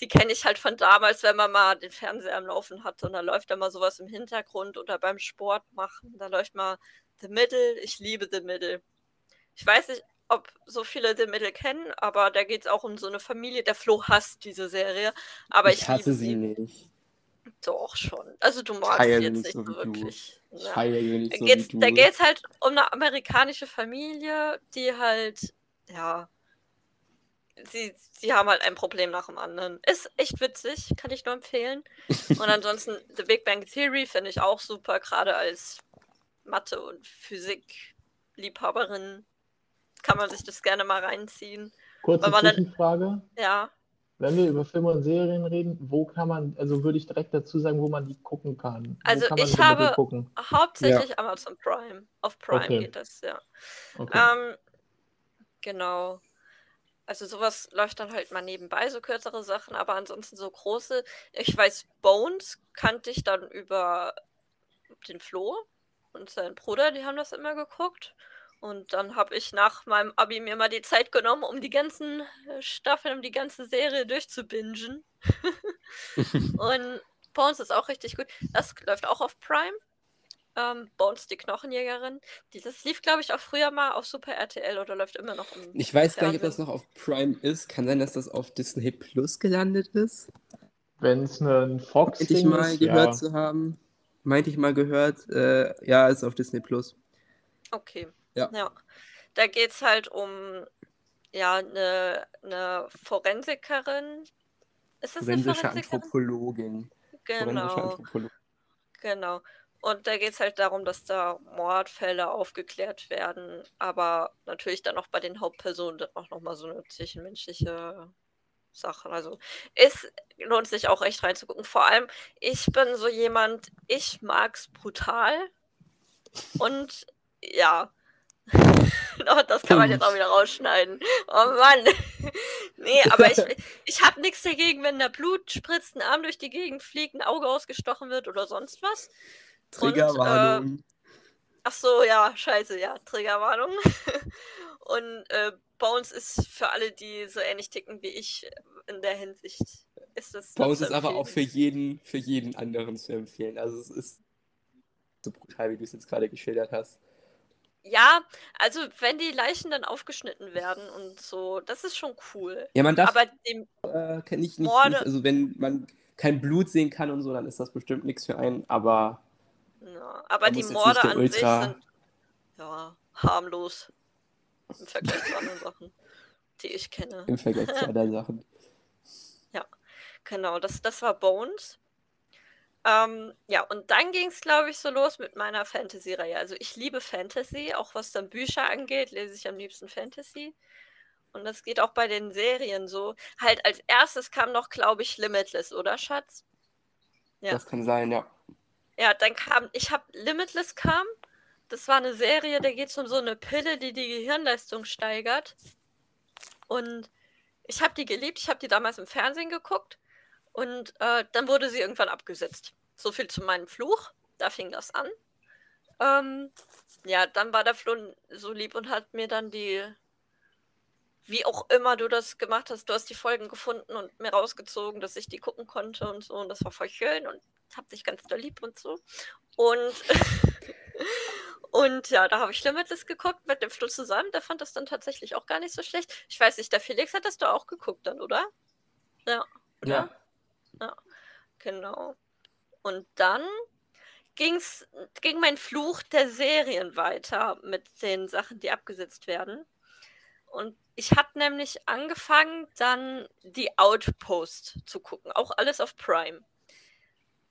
Die kenne ich halt von damals, wenn man mal den Fernseher am Laufen hat und da läuft da mal sowas im Hintergrund oder beim Sport machen. Da läuft mal The Middle. Ich liebe The Middle. Ich weiß nicht, ob so viele The Middle kennen, aber da geht es auch um so eine Familie. Der Flo hasst diese Serie, aber ich, ich hasse liebe sie nicht. Doch schon. Also du magst sie jetzt nicht so du. wirklich. Ich Ja. sie nicht Da du. da geht's halt um eine amerikanische Familie, die halt, ja, sie, sie haben halt ein Problem nach dem anderen. Ist echt witzig, kann ich nur empfehlen. Und ansonsten The Big Bang Theory finde ich auch super, gerade als Mathe- und Physik-Liebhaberin kann man sich das gerne mal reinziehen. Kurze Zwischenfrage. Ja, Wenn wir über Filme und Serien reden, wo kann man, also würde ich direkt dazu sagen, wo man die gucken kann. Also kann ich habe- hauptsächlich Amazon Prime. Auf Prime Okay. geht das, ja. Okay. Ähm, genau. Also sowas läuft dann halt mal nebenbei, so kürzere Sachen, aber ansonsten so große. Ich weiß, Bones kannte ich dann über den Flo und seinen Bruder, die haben das immer geguckt. Und dann habe ich nach meinem Abi mir mal die Zeit genommen, um die ganzen äh, Staffeln, um die ganze Serie durchzubingen. und Bones ist auch richtig gut. Das läuft auch auf Prime. Ähm, Bones, die Knochenjägerin. Dieses lief, glaube ich, auch früher mal auf Super RTL oder läuft immer noch im Ich weiß gar nicht, ob Fernsehen. das noch auf Prime ist. Kann sein, dass das auf Disney Plus gelandet ist. Wenn es ein Fox Meinte ich Ding mal ist, gehört ja. zu haben. Meinte ich mal gehört. Äh, ja, ist auf Disney Plus. Okay. Ja. ja. Da geht es halt um ja, eine, eine Forensikerin. Ist das eine Forensische Forensikerin? Anthropologin. Forensische Genau, Anthropologin. genau. Und da geht es halt darum, dass da Mordfälle aufgeklärt werden, aber natürlich dann auch bei den Hauptpersonen dann auch nochmal so eine zwischenmenschliche Sache. Also es lohnt sich auch echt reinzugucken. Vor allem, ich bin so jemand, ich mag's brutal. Und ja. Oh, das kann man jetzt auch wieder rausschneiden. Oh Mann. nee, aber ich, ich habe nichts dagegen, wenn da Blut spritzt, ein Arm durch die Gegend fliegt, ein Auge ausgestochen wird oder sonst was. Triggerwarnung. Ach so, ja, scheiße, ja, Triggerwarnung. Und äh, Bones ist für alle, die so ähnlich ticken wie ich in der Hinsicht. Ist das zu ist aber auch für jeden, für jeden anderen zu empfehlen. Also es ist so brutal, wie du es jetzt gerade geschildert hast. Ja, also wenn die Leichen dann aufgeschnitten werden und so, das ist schon cool. Ja, man darf Aber dem, äh, nicht, nicht, Morde- nicht, also wenn man kein Blut sehen kann und so, dann ist das bestimmt nichts für einen, aber ja, aber Man die Morde an Ultra- sich sind ja harmlos im Vergleich zu anderen Sachen, die ich kenne. im Vergleich zu anderen Sachen. Genau, das, das war Bones. Ähm, ja, und dann ging es, glaube ich, so los mit meiner Fantasy-Reihe. Also ich liebe Fantasy, auch was dann Bücher angeht, lese ich am liebsten Fantasy. Und das geht auch bei den Serien so. Halt als erstes kam noch, glaube ich, Limitless, oder Schatz? Ja. Das kann sein, ja. Ja, dann kam, ich habe Limitless kam. Das war eine Serie, da geht es um so eine Pille, die die Gehirnleistung steigert. Und ich habe die geliebt. Ich habe die damals im Fernsehen geguckt. Und äh, dann wurde sie irgendwann abgesetzt. So viel zu meinem Fluch. Da fing das an. Ähm, ja, dann war der Flo so lieb und hat mir dann die, wie auch immer du das gemacht hast, du hast die Folgen gefunden und mir rausgezogen, dass ich die gucken konnte und so. Und das war voll schön und hab dich ganz doll lieb und so. Und, und ja, da habe ich Limitless geguckt mit dem Flo zusammen. Der fand das dann tatsächlich auch gar nicht so schlecht. Ich weiß nicht, der Felix hattest du auch geguckt dann, oder? Ja. Ja. Ja, genau. Und dann ging's, ging mein Fluch der Serien weiter mit den Sachen, die abgesetzt werden. Und ich habe nämlich angefangen, dann die Outpost zu gucken. Auch alles auf Prime.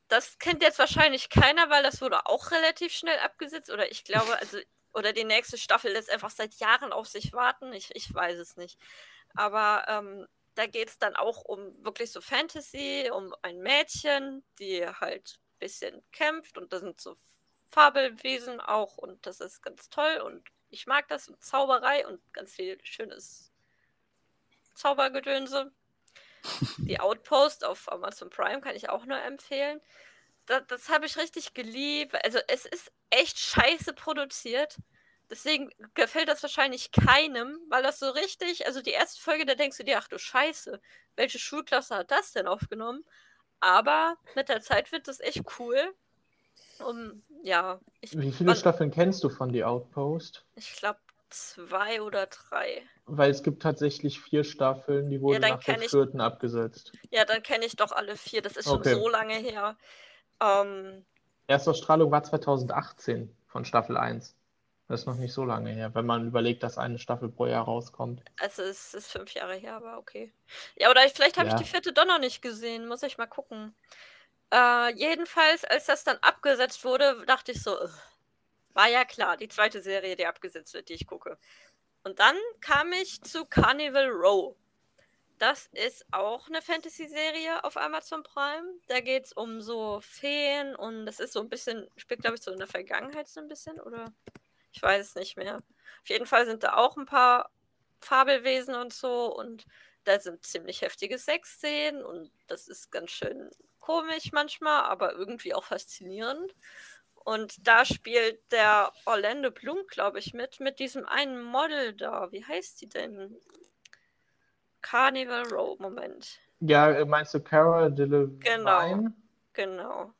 Das kennt jetzt wahrscheinlich keiner, weil das wurde auch relativ schnell abgesetzt. Oder ich glaube, also, oder die nächste Staffel lässt einfach seit Jahren auf sich warten. Ich, ich weiß es nicht. Aber ähm, da geht es dann auch um wirklich so Fantasy, um ein Mädchen, die halt ein bisschen kämpft und da sind so Fabelwesen auch und das ist ganz toll und ich mag das und Zauberei und ganz viel schönes Zaubergedönse. Die Outpost auf Amazon Prime kann ich auch nur empfehlen. Das, das habe ich richtig geliebt. Also es ist echt scheiße produziert. Deswegen gefällt das wahrscheinlich keinem, weil das so richtig, also die erste Folge, da denkst du dir, ach du Scheiße, welche Schulklasse hat das denn aufgenommen? Aber mit der Zeit wird das echt cool. Um, ja. Ich, Wie viele man, Staffeln kennst du von The Outpost? Ich glaube zwei oder drei. Weil es gibt tatsächlich vier Staffeln, die wurden ja, nach der vierten abgesetzt. Ja, dann kenne ich doch alle vier. Das ist okay. schon so lange her. Ähm, Erstausstrahlung war 2018 von Staffel 1. Das ist noch nicht so lange her, wenn man überlegt, dass eine Staffel pro Jahr rauskommt. Also es ist fünf Jahre her, aber okay. Ja, oder vielleicht habe ja. ich die vierte doch noch nicht gesehen. Muss ich mal gucken. Äh, jedenfalls, als das dann abgesetzt wurde, dachte ich so, war ja klar, die zweite Serie, die abgesetzt wird, die ich gucke. Und dann kam ich zu Carnival Row. Das ist auch eine Fantasy-Serie auf Amazon Prime. Da geht es um so Feen und das ist so ein bisschen, spielt glaube ich so in der Vergangenheit so ein bisschen, oder? Ich weiß es nicht mehr. Auf jeden Fall sind da auch ein paar Fabelwesen und so und da sind ziemlich heftige Sexszenen und das ist ganz schön komisch manchmal, aber irgendwie auch faszinierend. Und da spielt der Orlando Bloom, glaube ich, mit, mit diesem einen Model da. Wie heißt die denn? Carnival Row, Moment. Ja, meinst du Cara Delevingne? Genau, genau.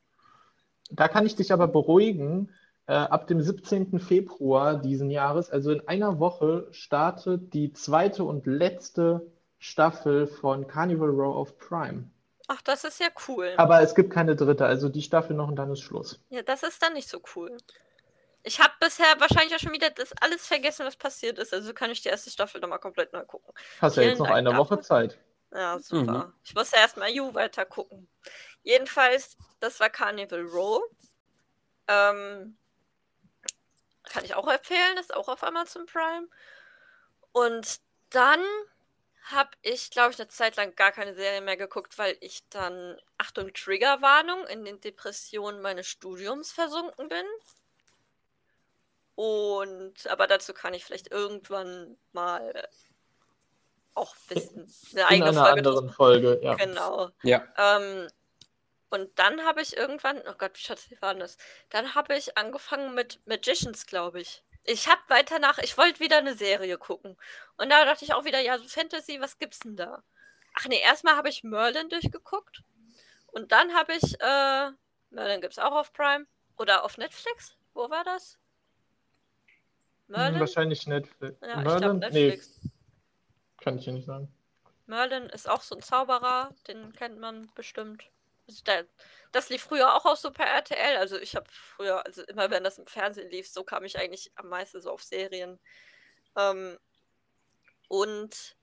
Da kann ich dich aber beruhigen. Äh, ab dem 17. Februar diesen Jahres, also in einer Woche, startet die zweite und letzte Staffel von Carnival Row of Prime. Ach, das ist ja cool. Aber es gibt keine dritte, also die Staffel noch und dann ist Schluss. Ja, das ist dann nicht so cool. Ich habe bisher wahrscheinlich auch schon wieder das alles vergessen, was passiert ist. Also kann ich die erste Staffel nochmal komplett neu gucken. Hast ja jetzt noch Dank eine Woche Zeit. Ja, super. Mhm. Ich muss ja erstmal You weiter gucken. Jedenfalls, das war Carnival Row. Ähm, kann ich auch empfehlen, ist auch auf Amazon Prime. Und dann habe ich, glaube ich, eine Zeit lang gar keine Serie mehr geguckt, weil ich dann, Achtung, Triggerwarnung, in den Depressionen meines Studiums versunken bin. Und, aber dazu kann ich vielleicht irgendwann mal auch ein bisschen eine eigene in einer Folge anderen Folge, ja. Genau. Ja. Ähm, und dann habe ich irgendwann, oh Gott, Schatz, wie war das? Dann habe ich angefangen mit Magicians, glaube ich. Ich habe weiter nach, ich wollte wieder eine Serie gucken. Und da dachte ich auch wieder, ja, so Fantasy, was gibt's denn da? Ach nee, erstmal habe ich Merlin durchgeguckt. Und dann habe ich, äh, Merlin gibt's auch auf Prime. Oder auf Netflix? Wo war das? Merlin? Wahrscheinlich Netflix. Ja, Merlin? ich glaube Netflix. Nee. Kann ich dir nicht sagen. Merlin ist auch so ein Zauberer, den kennt man bestimmt. Also das lief früher auch auf Super RTL. Also ich habe früher, also immer wenn das im Fernsehen lief, so kam ich eigentlich am meisten so auf Serien. Ähm, und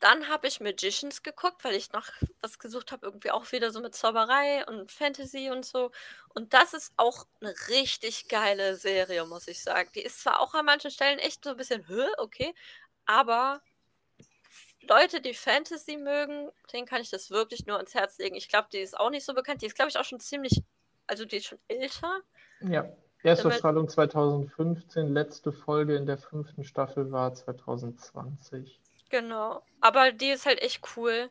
dann habe ich Magicians geguckt, weil ich noch was gesucht habe, irgendwie auch wieder so mit Zauberei und Fantasy und so. Und das ist auch eine richtig geile Serie, muss ich sagen. Die ist zwar auch an manchen Stellen echt so ein bisschen, Hö, okay, aber Leute, die Fantasy mögen, denen kann ich das wirklich nur ans Herz legen. Ich glaube, die ist auch nicht so bekannt. Die ist, glaube ich, auch schon ziemlich, also die ist schon älter. Ja, Erstausstrahlung 2015, letzte Folge in der fünften Staffel war 2020. Genau. Aber die ist halt echt cool.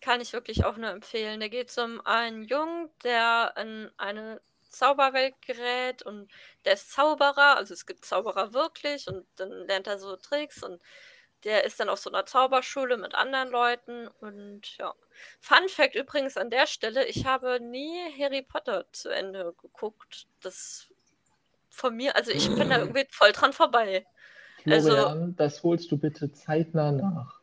Kann ich wirklich auch nur empfehlen. Da geht es um einen Jungen, der in eine Zauberwelt gerät und der ist Zauberer, also es gibt Zauberer wirklich und dann lernt er so Tricks und der ist dann auf so einer Zauberschule mit anderen Leuten und ja. Fun Fact übrigens an der Stelle, ich habe nie Harry Potter zu Ende geguckt. Das von mir, also ich bin da irgendwie voll dran vorbei. Florian, also, das holst du bitte zeitnah nach.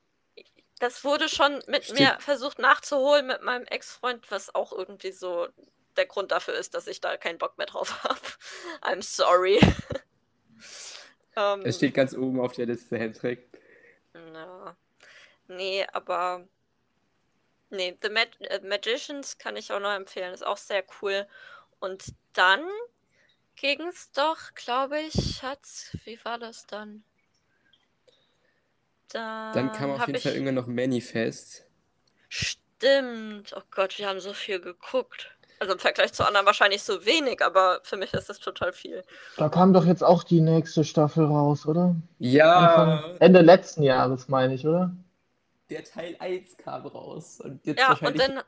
Das wurde schon mit Stimmt. mir versucht nachzuholen mit meinem Ex-Freund, was auch irgendwie so der Grund dafür ist, dass ich da keinen Bock mehr drauf habe. I'm sorry. um, es steht ganz oben auf der Liste, Hendrik. Ja. Nee, aber. Nee, The Mag äh, Magicians kann ich auch noch empfehlen. Ist auch sehr cool. Und dann ging es doch, glaube ich, Schatz, wie war das dann? Dann, dann kam auf jeden ich... Fall irgendwann noch Manifest. Stimmt. Oh Gott, wir haben so viel geguckt. Also im Vergleich zu anderen wahrscheinlich so wenig, aber für mich ist das total viel. Da kam doch jetzt auch die nächste Staffel raus, oder? Ja. Anfang, Ende letzten Jahres, meine ich, oder? Der Teil 1 kam raus und jetzt ja, wahrscheinlich und dann,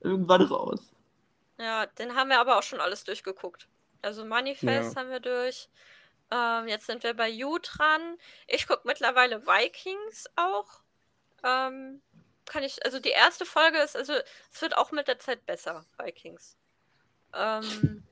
irgendwann raus. Ja, den haben wir aber auch schon alles durchgeguckt. Also Manifest ja. haben wir durch. Ähm, jetzt sind wir bei You dran. Ich gucke mittlerweile Vikings auch. Ähm, kann ich, also die erste Folge ist, also es wird auch mit der Zeit besser, Vikings. Ähm,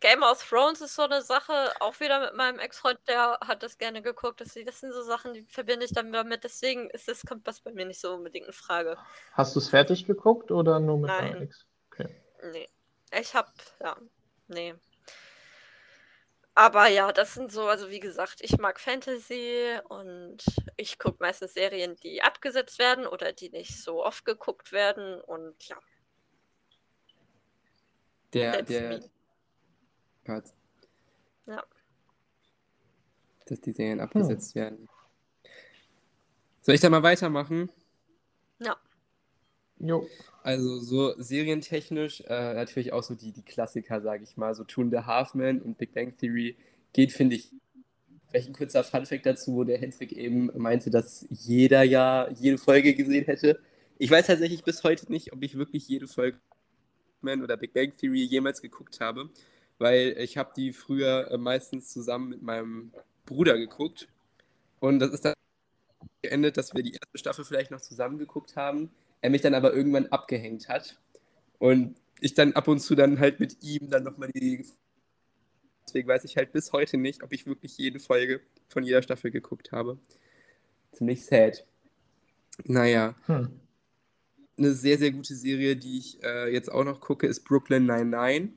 Game of Thrones ist so eine Sache, auch wieder mit meinem Ex-Freund, der hat das gerne geguckt. Das, das sind so Sachen, die verbinde ich dann damit. Deswegen ist das, kommt das bei mir nicht so unbedingt in Frage. Hast du es fertig geguckt oder nur mit Nein. Ex? Okay. Nee. Ich hab, ja, nee. Aber ja, das sind so, also wie gesagt, ich mag Fantasy und ich gucke meistens Serien, die abgesetzt werden oder die nicht so oft geguckt werden und ja. Der, That's der Part. Ja. Dass die Serien abgesetzt hm. werden. Soll ich da mal weitermachen? Jo. Also so serientechnisch äh, natürlich auch so die, die Klassiker, sage ich mal, so Toon the Halfman und Big Bang Theory geht, finde ich. Vielleicht ein kurzer Funfact dazu, wo der Hendrik eben meinte, dass jeder ja jede Folge gesehen hätte. Ich weiß tatsächlich bis heute nicht, ob ich wirklich jede Folge oder Big Bang Theory jemals geguckt habe, weil ich habe die früher äh, meistens zusammen mit meinem Bruder geguckt und das ist dann geendet, dass wir die erste Staffel vielleicht noch zusammen geguckt haben er mich dann aber irgendwann abgehängt hat und ich dann ab und zu dann halt mit ihm dann nochmal die. Deswegen weiß ich halt bis heute nicht, ob ich wirklich jede Folge von jeder Staffel geguckt habe. Ziemlich sad. Naja. Hm. Eine sehr, sehr gute Serie, die ich äh, jetzt auch noch gucke, ist Brooklyn 99.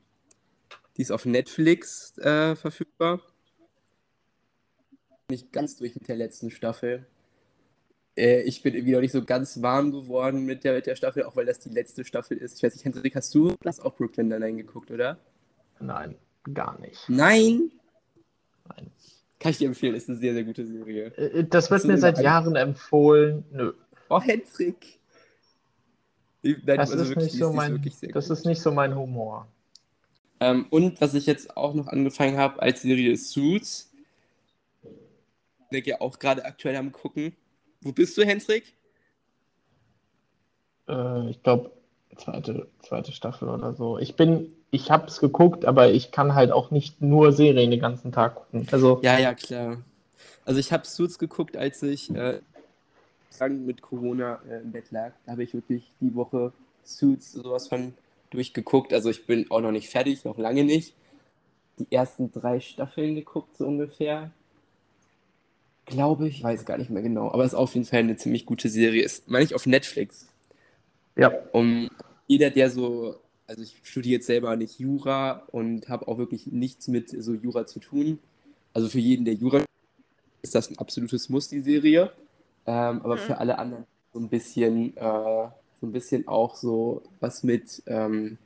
Die ist auf Netflix äh, verfügbar. Nicht ganz durch mit der letzten Staffel. Äh, ich bin irgendwie noch nicht so ganz warm geworden mit der, mit der Staffel, auch weil das die letzte Staffel ist. Ich weiß nicht, Hendrik, hast du das auch Brooklyn Nine-Nine geguckt, oder? Nein, gar nicht. Nein? Nein. Kann ich dir empfehlen, ist eine sehr, sehr gute Serie. Äh, das wird mir seit Jahren empfohlen. Nö. Oh, Hendrik. Nein, das, also ist, wirklich, nicht so mein, das ist nicht so mein Humor. Ähm, und was ich jetzt auch noch angefangen habe als Serie ist Suits. Ich denke ja auch gerade aktuell am gucken. Wo bist du, Hendrik? Äh, ich glaube, zweite, zweite Staffel oder so. Ich bin, ich habe es geguckt, aber ich kann halt auch nicht nur Serien den ganzen Tag gucken. Also, ja, ja, klar. Also ich habe Suits geguckt, als ich äh, mit Corona äh, im Bett lag. Da habe ich wirklich die Woche Suits sowas von durchgeguckt. Also ich bin auch noch nicht fertig, noch lange nicht. Die ersten drei Staffeln geguckt, so ungefähr glaube ich, weiß gar nicht mehr genau, aber es ist auf jeden Fall eine ziemlich gute Serie. Ist, meine ich, auf Netflix. Ja. Um jeder, der so, also ich studiere jetzt selber nicht Jura und habe auch wirklich nichts mit so Jura zu tun. Also für jeden, der Jura ist das ein absolutes Muss, die Serie. Ähm, aber mhm. für alle anderen so ein bisschen, äh, so ein bisschen auch so was mit ähm,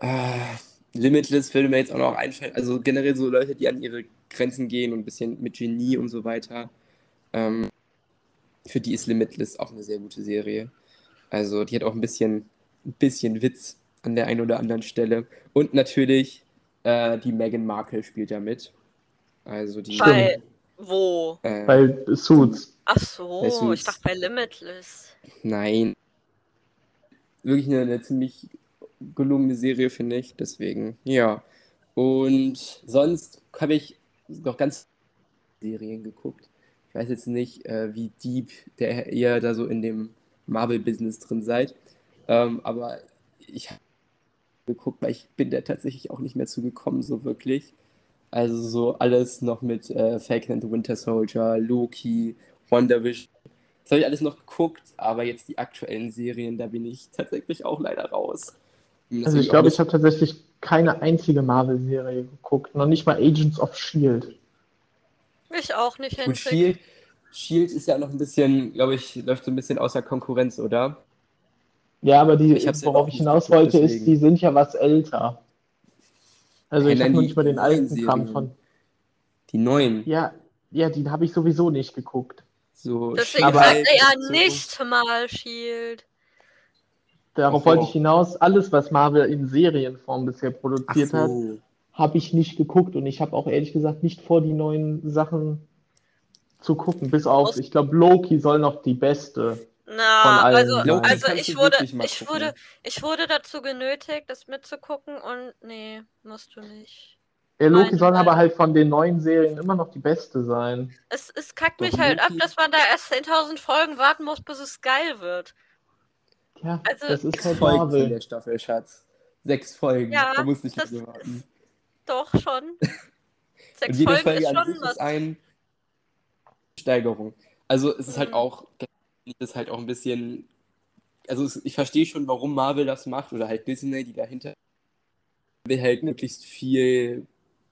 äh, Limitless würde mir jetzt auch noch einfallen. Also generell so Leute, die an ihre Grenzen gehen und ein bisschen mit Genie und so weiter. Ähm, für die ist Limitless auch eine sehr gute Serie. Also die hat auch ein bisschen, ein bisschen Witz an der einen oder anderen Stelle. Und natürlich äh, die Meghan Markle spielt da mit. Also die. Bei wo? Äh, Bei Suits. Ach so, Bei Suits. ich dachte bei Limitless. Nein. Wirklich eine, eine ziemlich gelungene Serie, finde ich. Deswegen, ja. Und sonst habe ich noch ganz Serien geguckt. Ich weiß jetzt nicht, äh, wie deep der ihr da so in dem Marvel-Business drin seid. Ähm, aber ich habe geguckt, weil ich bin da tatsächlich auch nicht mehr zugekommen, so wirklich. Also so alles noch mit äh, Falcon and the Winter Soldier, Loki, Wonder Vision. Das habe ich alles noch geguckt, aber jetzt die aktuellen Serien, da bin ich tatsächlich auch leider raus. Also ich glaube, ich habe tatsächlich keine einzige Marvel-Serie geguckt. Noch nicht mal Agents of S.H.I.E.L.D. Ich auch nicht, Gut, Hendrik. Shield, Shield ist ja noch ein bisschen, glaube ich, läuft so ein bisschen außer Konkurrenz, oder? Ja, aber die, Ich worauf ich hinaus wollte, ist, deswegen. die sind ja was älter. Also Ja, ich habe noch nicht mal den alten Kram von. Die neuen. Ja, ja, die habe ich sowieso nicht geguckt. So Deswegen sagt er ja so. nicht mal Shield. Darauf so. wollte ich hinaus, alles, was Marvel in Serienform bisher produziert hat, so. habe ich nicht geguckt und ich habe auch ehrlich gesagt nicht vor, die neuen Sachen zu gucken. Bis auf, ich glaube, Loki soll noch die beste. Na, Von allen also, sein. Loki also ich wurde, ich wurde, ich wurde dazu genötigt, das mitzugucken und nee, musst du nicht. Der Loki soll aber halt von den neuen Serien immer noch die beste sein. Es, es kackt Doch, mich halt ab, Loki- dass man da erst 10.000 Folgen warten muss, bis es geil wird. Ja, Also, das ist halt Folgen Marvel. der Staffel, Schatz. Sechs Folgen. Ja, da musst du nicht das warten. Doch schon. Und Sechs jede Folgen Folge ist schon was. ist eine Steigerung. Also es ist halt Mhm. auch, das ist halt auch ein bisschen, also es, ich verstehe schon, warum Marvel das macht oder halt Disney, die dahinter will halt möglichst viel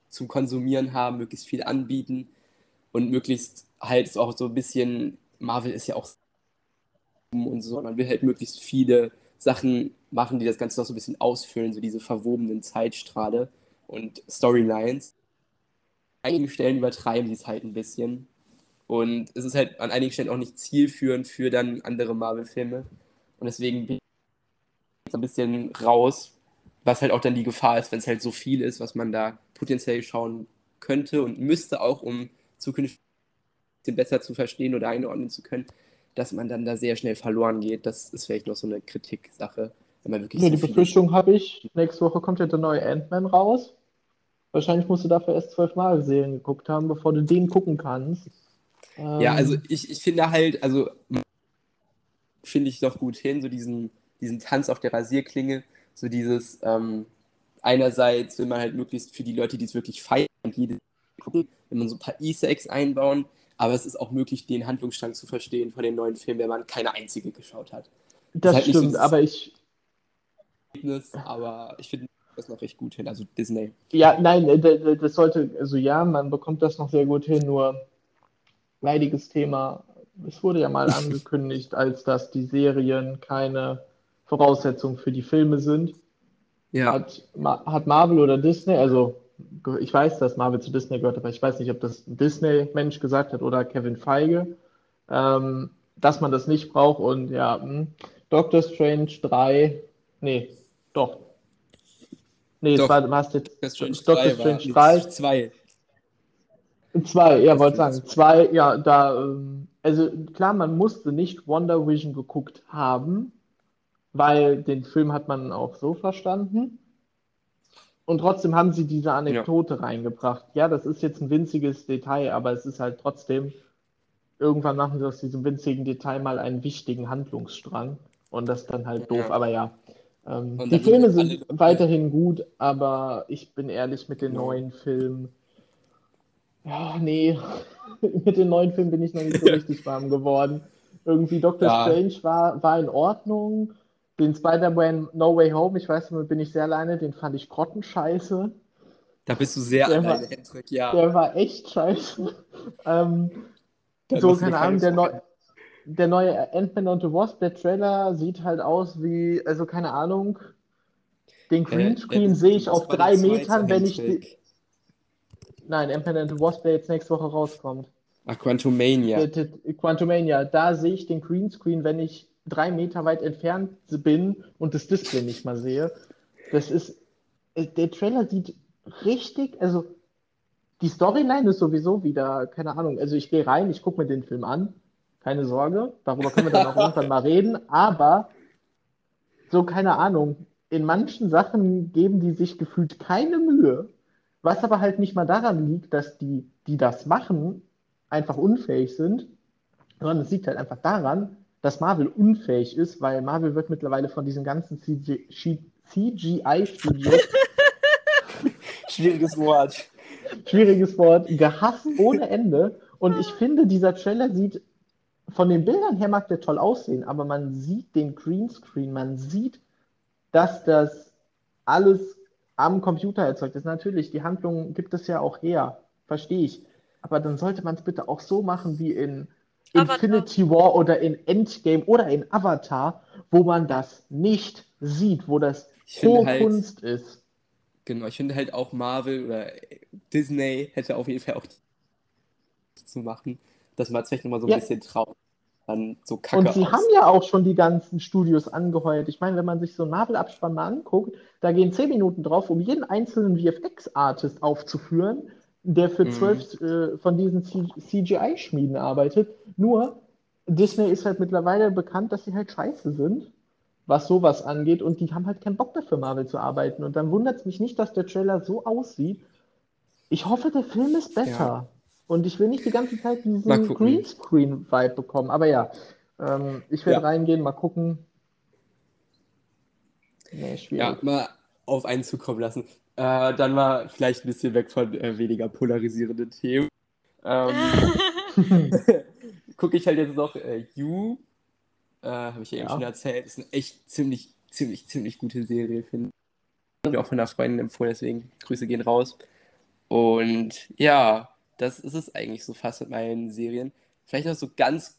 zum Konsumieren haben, möglichst viel anbieten und möglichst halt ist auch so ein bisschen, Marvel ist ja auch und so, man will halt möglichst viele Sachen machen, die das Ganze noch so ein bisschen ausfüllen, so diese verwobenen Zeitstrahle und Storylines. An einigen Stellen übertreiben sie es halt ein bisschen. Und es ist halt an einigen Stellen auch nicht zielführend für dann andere Marvel-Filme. Und deswegen bin ich ein bisschen raus, was halt auch dann die Gefahr ist, wenn es halt so viel ist, was man da potenziell schauen könnte und müsste auch, um zukünftig besser zu verstehen oder einordnen zu können, dass man dann da sehr schnell verloren geht. Das ist vielleicht noch so eine Kritiksache, wenn man wirklich Nee, so die Befürchtung habe ich. Nächste Woche kommt ja der neue Ant-Man raus. Wahrscheinlich musst du dafür erst zwölf Mal Serien geguckt haben, bevor du den gucken kannst. Ja, Ähm, also ich, ich finde halt, also finde ich doch gut hin, so diesen, diesen Tanz auf der Rasierklinge, so dieses, ähm, einerseits will man halt möglichst für die Leute, die es wirklich feiern und jede gucken, wenn man so ein paar Easter Eggs einbauen, aber es ist auch möglich, den Handlungsstrang zu verstehen von den neuen Filmen, wenn man keine einzige geschaut hat. das halt so stimmt, aber ich, Ergebnis, Aber ich finde das noch recht gut hin, also Disney. ja, nein, äh, das sollte, also ja, man bekommt das noch sehr gut hin, nur leidiges Thema. Es wurde ja mal angekündigt, als dass die Serien keine Voraussetzung für die Filme sind. Ja. Hat, hat Marvel oder Disney, also ich weiß, dass Marvel zu Disney gehört, aber ich weiß nicht, ob das ein Disney-Mensch gesagt hat oder Kevin Feige, ähm, dass man das nicht braucht. Und ja, hm, Doctor Strange 3, nee, doch. Nee, Doch. es war, war es jetzt Doctor Strange Doctor 3 Strange war 3. 2. Zwei, ja, Das wollte sagen. das. Zwei, ja, da, ähm, also klar, man musste nicht Wonder Vision geguckt haben, weil den Film hat man auch so verstanden. Und trotzdem haben sie diese Anekdote reingebracht. Ja, das ist jetzt ein winziges Detail, aber es ist halt trotzdem, irgendwann machen sie aus diesem winzigen Detail mal einen wichtigen Handlungsstrang. Und das ist dann halt doof, Ja. aber ja. Ähm, die Filme sind weiterhin gut, aber ich bin ehrlich mit den Genau. neuen Filmen. Ja, nee, mit den neuen Filmen bin ich noch nicht so richtig warm geworden. Irgendwie Doctor Ja. Strange war, war in Ordnung. Den Spider-Man No Way Home, ich weiß, damit bin ich sehr alleine, den fand ich grottenscheiße. Da bist du sehr Der war- alleine, Hendrik, ja. Der war echt scheiße. Ähm, so, keine Ahnung, der, neu, der neue Ant-Man und the Wasp, der Trailer sieht halt aus wie, also keine Ahnung, den Greenscreen Äh, sehe ich auf drei Metern, wenn ich die. Nein, Ant-Man and the Wasp, der jetzt nächste Woche rauskommt. Ach, Quantumania. Quantumania, da sehe ich den Greenscreen, wenn ich drei Meter weit entfernt bin und das Display nicht mal sehe. Das ist, äh, der Trailer sieht richtig, also die Storyline ist sowieso wieder, keine Ahnung, also ich gehe rein, ich gucke mir den Film an, keine Sorge, darüber können wir dann auch irgendwann mal reden, aber so, keine Ahnung, in manchen Sachen geben die sich gefühlt keine Mühe, was aber halt nicht mal daran liegt, dass die, die das machen, einfach unfähig sind, sondern es liegt halt einfach daran, dass Marvel unfähig ist, weil Marvel wird mittlerweile von diesen ganzen CG CGI-Studios, Schwieriges Wort. schwieriges Wort, gehasst ohne Ende. Und ich finde, dieser Trailer sieht, von den Bildern her mag der toll aussehen, aber man sieht den Greenscreen, man sieht, dass das alles am Computer erzeugt ist. Natürlich, die Handlung gibt es ja auch her, verstehe ich. Aber dann sollte man es bitte auch so machen wie in. Infinity War oder in Endgame oder in Avatar, wo man das nicht sieht, wo das hohe halt- Kunst ist. Genau, ich finde halt auch Marvel oder Disney hätte auf jeden Fall auch zu machen, dass man jetzt vielleicht nochmal so ein Ja. bisschen traut. Dann so kacke Und sie aus. haben ja auch schon die ganzen Studios angeheuert. Ich meine, wenn man sich so einen Marvel-Abspann mal anguckt, da gehen zehn Minuten drauf, um jeden einzelnen VFX-Artist aufzuführen, der für Mhm. zwölf äh, von diesen CGI-Schmieden arbeitet. Nur, Disney ist halt mittlerweile bekannt, dass sie halt scheiße sind, was sowas angeht, und die haben halt keinen Bock dafür, Marvel zu arbeiten. Und dann wundert es mich nicht, dass der Trailer so aussieht. Ich hoffe, der Film ist besser. Ja. Und ich will nicht die ganze Zeit diesen. Greenscreen-Vibe bekommen. Aber ja, ähm, ich werde Ja. reingehen, mal gucken. Nee, Ja, schwierig. mal auf einen zukommen lassen. Äh, dann mal vielleicht ein bisschen weg von äh, weniger polarisierenden Themen. Ähm, gucke ich halt jetzt noch äh, You. Äh, Habe ich ja eben Ja. schon erzählt. Ist eine echt ziemlich, ziemlich, ziemlich gute Serie, finde ich. Hab mir auch von einer Freundin empfohlen, deswegen Grüße gehen raus. Und ja, das ist es eigentlich so fast mit meinen Serien. Vielleicht noch so ganz,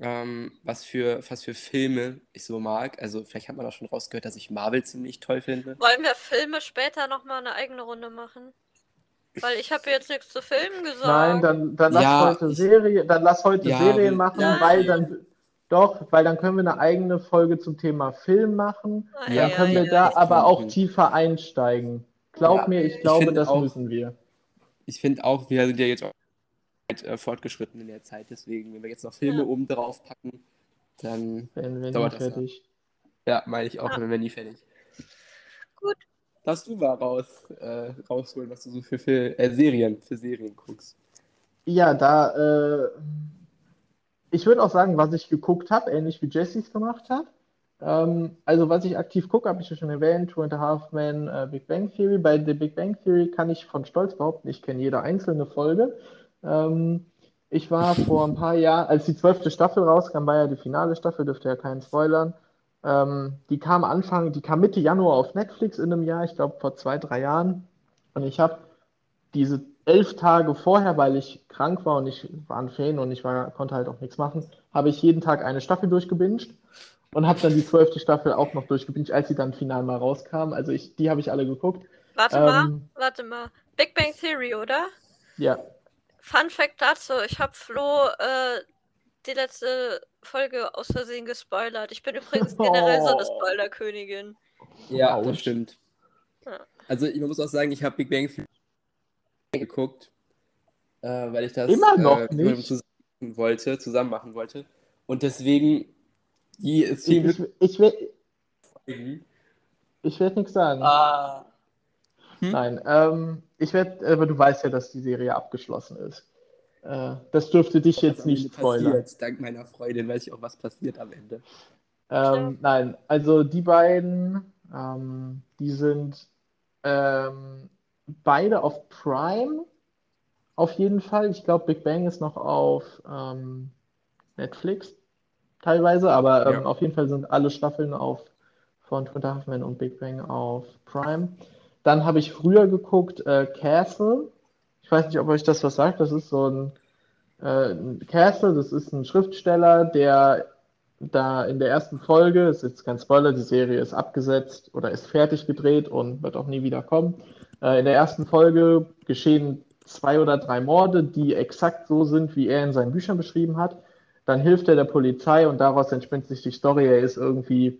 ähm, was für, was für Filme ich so mag. Also vielleicht hat man auch schon rausgehört, dass ich Marvel ziemlich toll finde. Wollen wir Filme später nochmal eine eigene Runde machen? Weil ich habe jetzt nichts zu Filmen gesagt. Nein, dann, dann lass Ja, heute ich- Serie, dann lass heute Ja, Serien machen, Nein. weil dann doch, weil dann können wir eine eigene Folge zum Thema Film machen. Ah, Dann Ja, können wir ja, da aber auch machen. tiefer einsteigen. Glaub Ja, mir, ich ich glaube, finde das auch- müssen wir. Ich finde auch, wir sind ja jetzt auch äh, fortgeschritten in der Zeit, deswegen, wenn wir jetzt noch Filme Ja. oben drauf packen, dann, Wenn Dauert das ja. fertig. ja, meine ich auch, Ja. dann wären wir nie fertig. Gut. Lass du mal raus, äh, rausholen, was du so für, für äh, Serien, für Serien guckst. Ja, da, äh, ich würde auch sagen, was ich geguckt habe, ähnlich wie Jesse es gemacht hat. Ähm, also, was ich aktiv gucke, habe ich ja schon erwähnt: Two and a Half Men, äh, Big Bang Theory. Bei The Big Bang Theory kann ich von Stolz behaupten, ich kenne jede einzelne Folge. Ähm, ich war vor ein paar Jahren, als die zwölfte Staffel rauskam, war ja die finale Staffel, dürfte ja keinen spoilern. Ähm, die kam Anfang, die kam Mitte Januar auf Netflix in einem Jahr, ich glaube vor zwei, drei Jahren. Und ich habe diese elf Tage vorher, weil ich krank war und ich war in Ferien und ich war, konnte halt auch nichts machen, habe ich jeden Tag eine Staffel durchgebinged und habe dann die zwölfte Staffel auch noch durchgebinged, als sie dann final mal rauskam. Also ich, die habe ich alle geguckt. Warte mal, Ähm, warte mal. Big Bang Theory, oder? ja, Fun Fact dazu, ich habe Flo äh, die letzte Folge aus Versehen gespoilert. Ich bin übrigens generell so eine Oh. Spoiler-Königin. Ja, das stimmt. Ja. Also, ich muss auch sagen, ich habe Big Bang geguckt, äh, weil ich das Immer noch äh, nicht? zusammen wollte, zusammen machen wollte. Und deswegen, die ich, zehn ich, ich, werd- Minuten. ich werde nichts sagen. Ah. Hm? Nein, ähm, ich werde, aber du weißt ja, dass die Serie abgeschlossen ist. Äh, das dürfte dich jetzt nicht passiert. Dank meiner Freundin weiß ich auch, was passiert am Ende. Ähm, nein, also die beiden, ähm, die sind ähm, beide auf Prime, auf jeden Fall. Ich glaube, Big Bang ist noch auf ähm, Netflix teilweise, aber ähm, Ja. auf jeden Fall sind alle Staffeln auf von Twitter Huffman und Big Bang auf Prime. Dann habe ich früher geguckt äh, Castle. Ich weiß nicht, ob euch das was sagt. Das ist so ein äh, Castle, das ist ein Schriftsteller, der da in der ersten Folge, ist jetzt kein Spoiler, die Serie ist abgesetzt oder ist fertig gedreht und wird auch nie wieder kommen. Äh, in der ersten Folge geschehen zwei oder drei Morde, die exakt so sind, wie er in seinen Büchern beschrieben hat. Dann hilft er der Polizei und daraus entspinnt sich die Story. Er ist irgendwie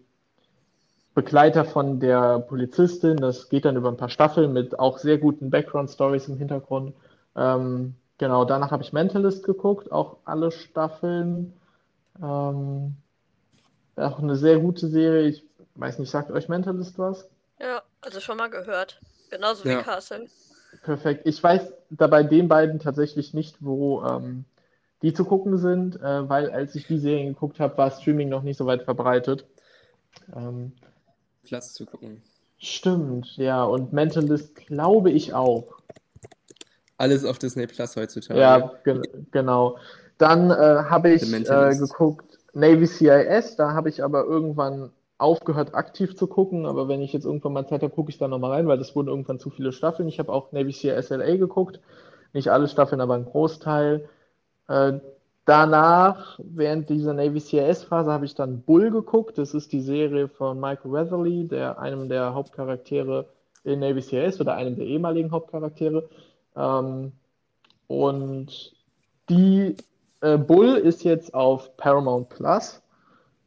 Begleiter von der Polizistin. Das geht dann über ein paar Staffeln mit auch sehr guten Background-Stories im Hintergrund. Ähm, genau, danach habe ich Mentalist geguckt, auch alle Staffeln. Ähm, auch eine sehr gute Serie. Ich weiß nicht, sagt euch Mentalist was? Ja, also schon mal gehört. Genauso wie Ja. Castle. Perfekt. Ich weiß da bei den beiden tatsächlich nicht, wo ähm, die zu gucken sind, äh, weil als ich die Serien geguckt habe, war Streaming noch nicht so weit verbreitet. Ähm, Platz zu gucken. stimmt, ja. Und Mentalist glaube ich auch. Alles auf Disney Plus heutzutage. Ja, ge genau. Dann äh, habe ich äh, geguckt Navy CIS, da habe ich aber irgendwann aufgehört, aktiv zu gucken, aber wenn ich jetzt irgendwann mal Zeit habe, gucke ich da nochmal rein, weil das wurden irgendwann zu viele Staffeln. Ich habe auch Navy CIS LA geguckt, nicht alle Staffeln, aber ein Großteil. Äh, danach, während dieser Navy CIS-Phase, habe ich dann Bull geguckt. Das ist die Serie von Michael Weatherly, der einem der Hauptcharaktere in Navy CIS oder einem der ehemaligen Hauptcharaktere. Ähm, und die äh, Bull ist jetzt auf Paramount Plus,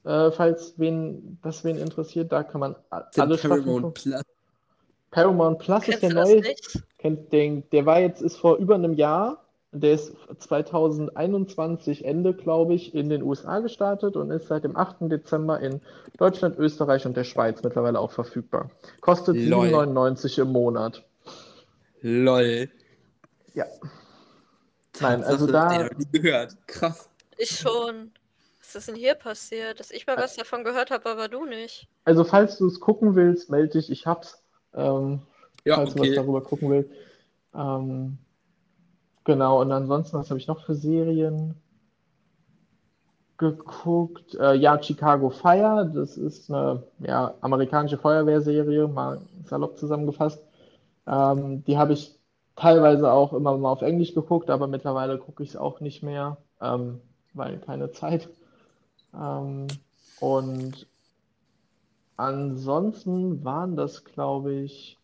äh, falls wen, das wen interessiert. Da kann man a- Den alle Staffeln Paramount. Plus. Paramount Plus ist Kennst der du das neue. Kennt den, der war jetzt, ist vor über einem Jahr, der ist 2021 Ende, glaube ich, in den USA gestartet und ist seit dem 8. Dezember in Deutschland, Österreich und der Schweiz mittlerweile auch verfügbar. Kostet Lol. 7,99 im Monat. LOL. Ja. Nein, also da- gehört. Krass. Ich schon. Was ist denn hier passiert? Dass ich mal was davon gehört habe, aber du nicht. Also, falls du es gucken willst, melde dich, ich hab's. Ähm, Ja, falls du was okay. darüber gucken willst. Ähm, genau, und ansonsten, was habe ich noch für Serien geguckt? Äh, ja, Chicago Fire, das ist eine ja, amerikanische Feuerwehrserie, mal salopp zusammengefasst. Ähm, die habe ich teilweise auch immer mal auf Englisch geguckt, aber mittlerweile gucke ich es auch nicht mehr, ähm, weil keine Zeit. Ähm, und ansonsten waren das, glaube ich.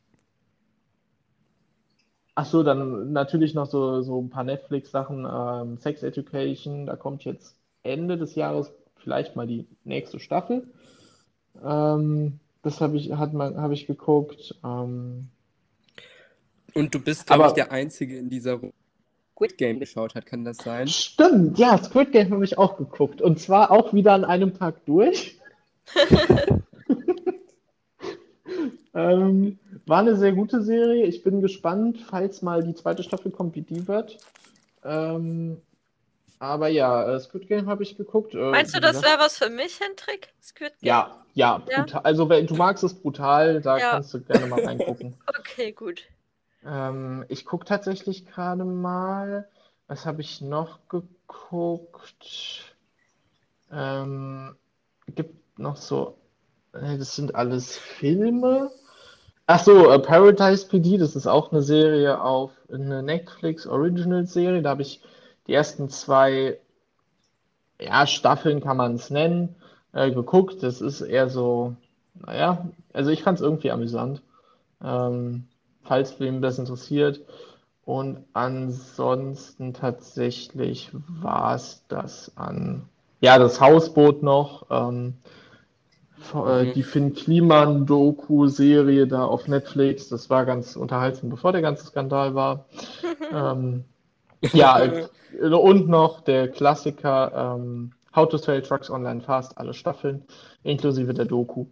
Ach so, dann natürlich noch so, so ein paar Netflix-Sachen. Ähm, Sex Education, da kommt jetzt Ende des Jahres vielleicht mal die nächste Staffel. Ähm, das habe ich, hat man, habe ich geguckt. Ähm, Und du bist, glaube Aber- ich, der Einzige in dieser Runde, Squid Game geschaut hat, kann das sein? stimmt, ja, Squid Game habe ich auch geguckt. Und zwar auch wieder an einem Tag durch. Ähm, war eine sehr gute Serie. Ich bin gespannt, falls mal die zweite Staffel kommt, wie die wird. Ähm, aber ja, äh, Squid Game habe ich geguckt. Äh, Meinst du, das wäre was für mich, Hendrik? Squid Game? Ja, ja, Ja? brutal. Also, wenn du magst es brutal, da Ja. kannst du gerne mal reingucken. Okay, gut. Ähm, ich gucke tatsächlich gerade mal. Was habe ich noch geguckt? Ähm, gibt noch so. äh, Das sind alles Filme. Ach so, äh, Paradise PD, das ist auch eine Serie auf eine Netflix Original Serie. Da habe ich die ersten zwei, ja, Staffeln kann man es nennen, äh, geguckt. Das ist eher so, naja, also ich fand es irgendwie amüsant. Ähm, falls wem das interessiert. Und ansonsten tatsächlich war es das an, ja, das Hausboot noch, ähm, äh, Mhm. die Finn Kliman-Doku-Serie da auf Netflix. Das war ganz unterhaltsam, bevor der ganze Skandal war. ähm, ja, äh, und noch der Klassiker ähm, How to Sell Trucks Online Fast, alle Staffeln, inklusive der Doku.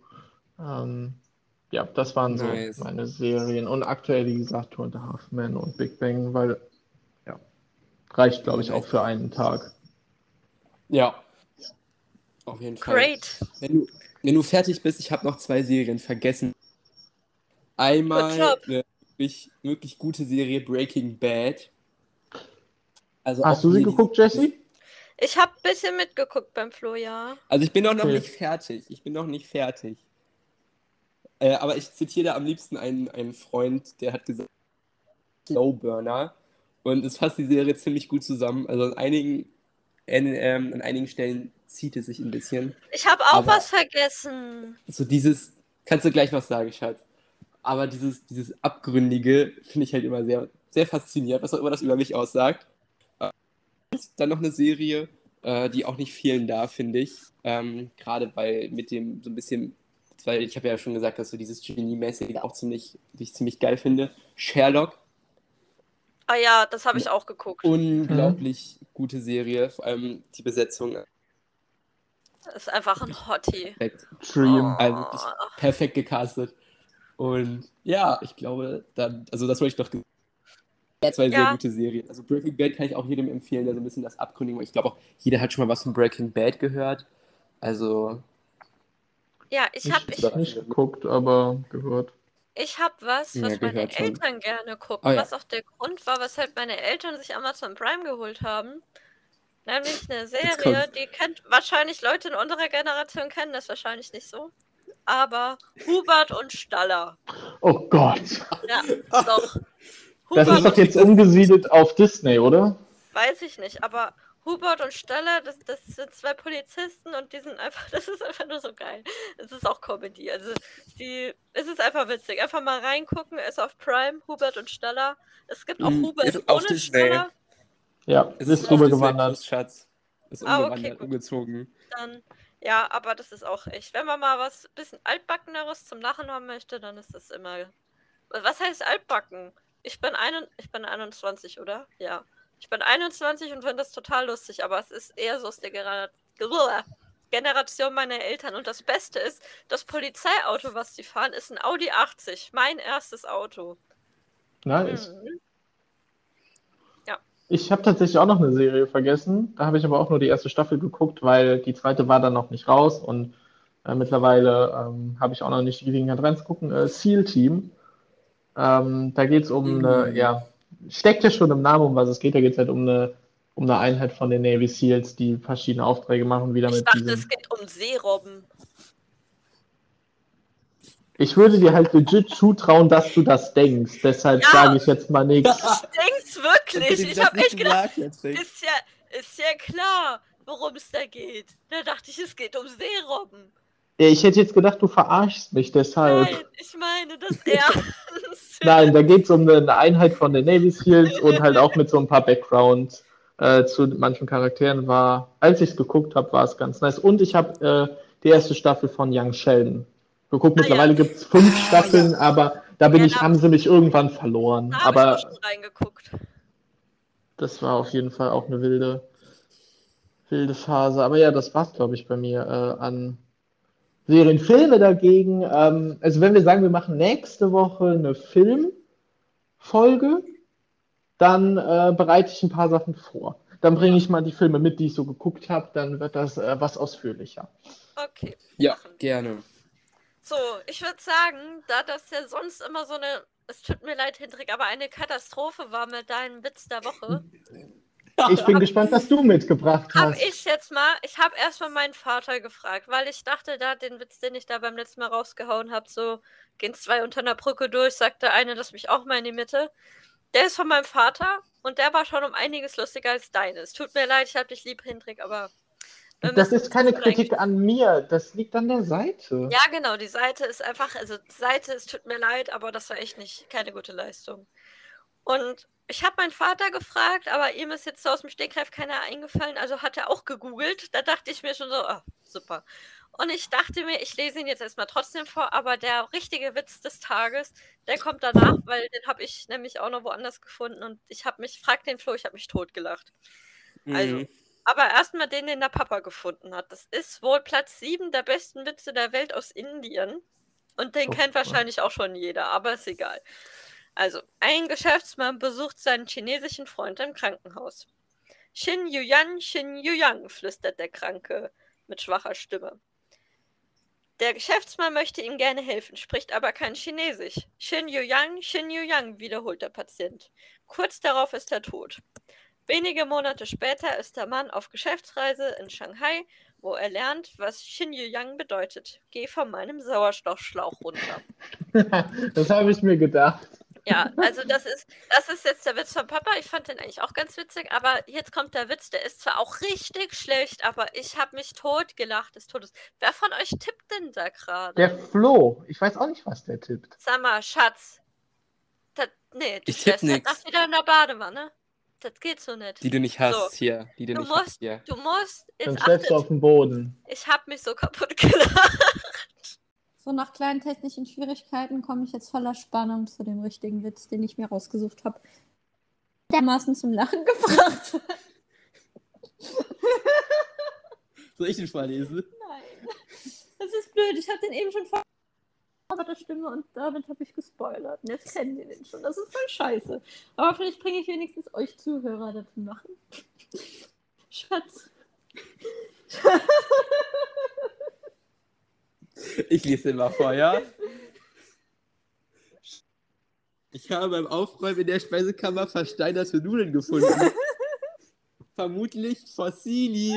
Ähm, ja, das waren so Nice. meine Serien. Und aktuell, wie gesagt, Two and a Half Men und Big Bang, weil, ja, reicht, glaube ich, auch für einen Tag. Ja. Auf jeden Fall. Great. Wenn du, wenn du fertig bist, ich habe noch zwei Serien vergessen. Einmal eine wirklich, wirklich gute Serie Breaking Bad. Also Hast auch du sie geguckt, Jesse? Ich habe ein bisschen mitgeguckt beim Flo, ja. Also ich bin noch, noch Okay. nicht fertig. Ich bin noch nicht fertig. Äh, aber ich zitiere da am liebsten einen, einen Freund, der hat gesagt, Slow Burner. Und es fasst die Serie ziemlich gut zusammen. Also an einigen, in, ähm, an einigen Stellen zieht es sich ein bisschen. Ich habe auch Aber- was vergessen. So dieses, kannst du gleich was sagen, Schatz. Aber dieses, dieses Abgründige finde ich halt immer sehr sehr fasziniert, was auch immer das über mich aussagt. Und dann noch eine Serie, äh, die auch nicht fehlen darf, finde ich. Ähm, Gerade weil mit dem so ein bisschen, weil ich habe ja schon gesagt, dass so dieses Genie-mäßige auch ziemlich, ich ziemlich geil finde. Sherlock. Ah ja, das habe ich auch geguckt. Unglaublich gute Serie, vor allem die Besetzung. Das ist einfach ein Hottie. Perfekt. Dream. Also wirklich perfekt gecastet. Und ja, ich glaube, dann, also das wollte ich doch gesagt. Zwei sehr Ja. gute Serien. Also Breaking Bad kann ich auch jedem empfehlen, der so ein bisschen das abgründigen. Ich glaube auch, jeder hat schon mal was von Breaking Bad gehört. Also, Ja, ich Ich habe habe ich, nicht geguckt, aber gehört. ich hab was, Ja, was meine gehört schon. Eltern gerne gucken, Oh ja. was auch der Grund war, weshalb meine Eltern sich Amazon Prime geholt haben. Nämlich eine Serie, die kennt wahrscheinlich Leute in unserer Generation kennen das wahrscheinlich nicht so. Aber Hubert und Staller. Oh Gott. Ja, doch. Das ist doch jetzt umgesiedelt auf Disney, oder? Weiß ich nicht, aber Hubert und Staller, das, das sind zwei Polizisten und die sind einfach, das ist einfach nur so geil. Es ist auch Comedy. Also die, es ist einfach witzig. Einfach mal reingucken, ist auf Prime, Hubert und Staller. Es gibt auch Mm, Hubert ist ohne. Staller. Ja, es ist auf drüber Disney gewandert. Plus, Schatz. Ist Ah, okay, umgewandert, umgezogen. Dann, ja, aber das ist auch echt. Wenn man mal was bisschen altbackeneres zum Lachen haben möchte, dann ist das immer. Was heißt altbacken? Ich bin, ein, ich bin 21, oder? Ja. Ich bin 21 und finde das total lustig, aber es ist eher so aus der Genera Generation meiner Eltern. Und das Beste ist, das Polizeiauto, was sie fahren, ist ein Audi 80. Mein erstes Auto. Nice. Mhm. Ich habe tatsächlich auch noch eine Serie vergessen. Da habe ich aber auch nur die erste Staffel geguckt, weil die zweite war dann noch nicht raus und äh, mittlerweile ähm, habe ich auch noch nicht die Gelegenheit reinzugucken. Äh, SEAL Team. Ähm, da geht es um Mhm. eine, ja, steckt ja schon im Namen, um was es geht. Da geht es halt um eine, um eine Einheit von den Navy SEALs, die verschiedene Aufträge machen, wieder Ich mit dachte, diesem. es geht um Seerobben. Ich würde dir halt legit zutrauen, dass du das denkst. Deshalb Ja. sage ich jetzt mal nichts. Denk's wirklich. Ich habe echt gedacht, Ist ja, ist ja klar, worum es da geht. Da dachte ich, es geht um Seerobben. Ja, ich hätte jetzt gedacht, du verarschst mich deshalb. Nein, ich meine das ernst. Nein, da geht es um eine Einheit von den Navy SEALs und halt auch mit so ein paar Backgrounds äh, zu manchen Charakteren war, als ich es geguckt habe, war es ganz nice. Und ich habe äh, die erste Staffel von Young Sheldon geguckt. Ah, Mittlerweile ja. gibt es fünf Staffeln, aber da bin Ja, ich, haben sie mich irgendwann verloren. Da habe Aber ich schon reingeguckt. das war auf jeden Fall auch eine wilde, wilde Phase. Aber ja, das war's, glaube ich, bei mir äh, an Serien. Filme dagegen, ähm, also wenn wir sagen, wir machen nächste Woche eine Filmfolge, dann äh, bereite ich ein paar Sachen vor. Dann bringe ich mal die Filme mit, die ich so geguckt habe, dann wird das äh, was ausführlicher. Okay. Ja, gerne. So, ich würde sagen, da das ja sonst immer so eine, es tut mir leid, Hendrik, aber eine Katastrophe war mit deinem Witz der Woche, Ich bin gespannt, was du mitgebracht hast. ich jetzt mal, ich habe erstmal meinen Vater gefragt, weil ich dachte, da den Witz, den ich da beim letzten Mal rausgehauen habe, so gehen zwei unter einer Brücke durch, sagt der eine, lass mich auch mal in die Mitte. Der ist von meinem Vater und der war schon um einiges lustiger als deines. Tut mir leid, ich habe dich lieb, Hendrik, aber. Wir Das ist keine Kritik an mir, das liegt an der Seite. Ja, genau, die Seite ist einfach, also die Seite, es tut mir leid, aber das war echt nicht keine gute Leistung. Und ich habe meinen Vater gefragt, aber ihm ist jetzt so aus dem Stegreif keiner eingefallen, also hat er auch gegoogelt. Da dachte ich mir schon so, ah, super. Und ich dachte mir, ich lese ihn jetzt erstmal trotzdem vor, aber der richtige Witz des Tages, der kommt danach, weil den habe ich nämlich auch noch woanders gefunden und ich habe mich, frag den Flo, ich habe mich totgelacht. Also, Mhm. Aber erstmal den, den der Papa gefunden hat. Das ist wohl Platz 7 der besten Witze der Welt aus Indien. Und den Oh, kennt wahrscheinlich auch schon jeder, aber ist egal. Also, ein Geschäftsmann besucht seinen chinesischen Freund im Krankenhaus. Xin Yuyan, Xin Yuyang, flüstert der Kranke mit schwacher Stimme. Der Geschäftsmann möchte ihm gerne helfen, spricht aber kein Chinesisch. Xin Yuyang, Xin Yuyang, wiederholt der Patient. Kurz darauf ist er tot. Wenige Monate später ist der Mann auf Geschäftsreise in Shanghai, wo er lernt, was Xin Yuyang bedeutet. Geh von meinem Sauerstoffschlauch runter. das habe ich mir gedacht. Ja, also das ist, das ist jetzt der Witz von Papa. Ich fand den eigentlich auch ganz witzig, aber jetzt kommt der Witz, der ist zwar auch richtig schlecht, aber ich habe mich tot gelacht des Todes. Wer von euch tippt denn da gerade? Der Flo, ich weiß auch nicht, was der tippt. Sag mal, Schatz. Das, Nee, du Ich tipp nix. nachts wieder in der Badewanne. Das geht so nicht. Die du nicht hast So. hier. Die du, Du nicht musst- hast hier. Du musst. Dann schläfst du auf dem Boden. ich hab mich so kaputt gelacht. So, nach kleinen technischen Schwierigkeiten komme ich jetzt voller Spannung zu dem richtigen Witz, den ich mir rausgesucht habe. Dermaßen zum Lachen gebracht. Soll ich den vorlesen? Nein. Das ist blöd. Ich habe den eben schon vor aber der Stimme und damit habe ich gespoilert. Und jetzt kennen wir den schon. Das ist voll scheiße. Aber vielleicht bringe ich wenigstens euch Zuhörer dazu machen. Schatz. Ich lese den mal vor, ja? Ich habe beim Aufräumen in der Speisekammer versteinerte Nudeln gefunden. Vermutlich Fossili.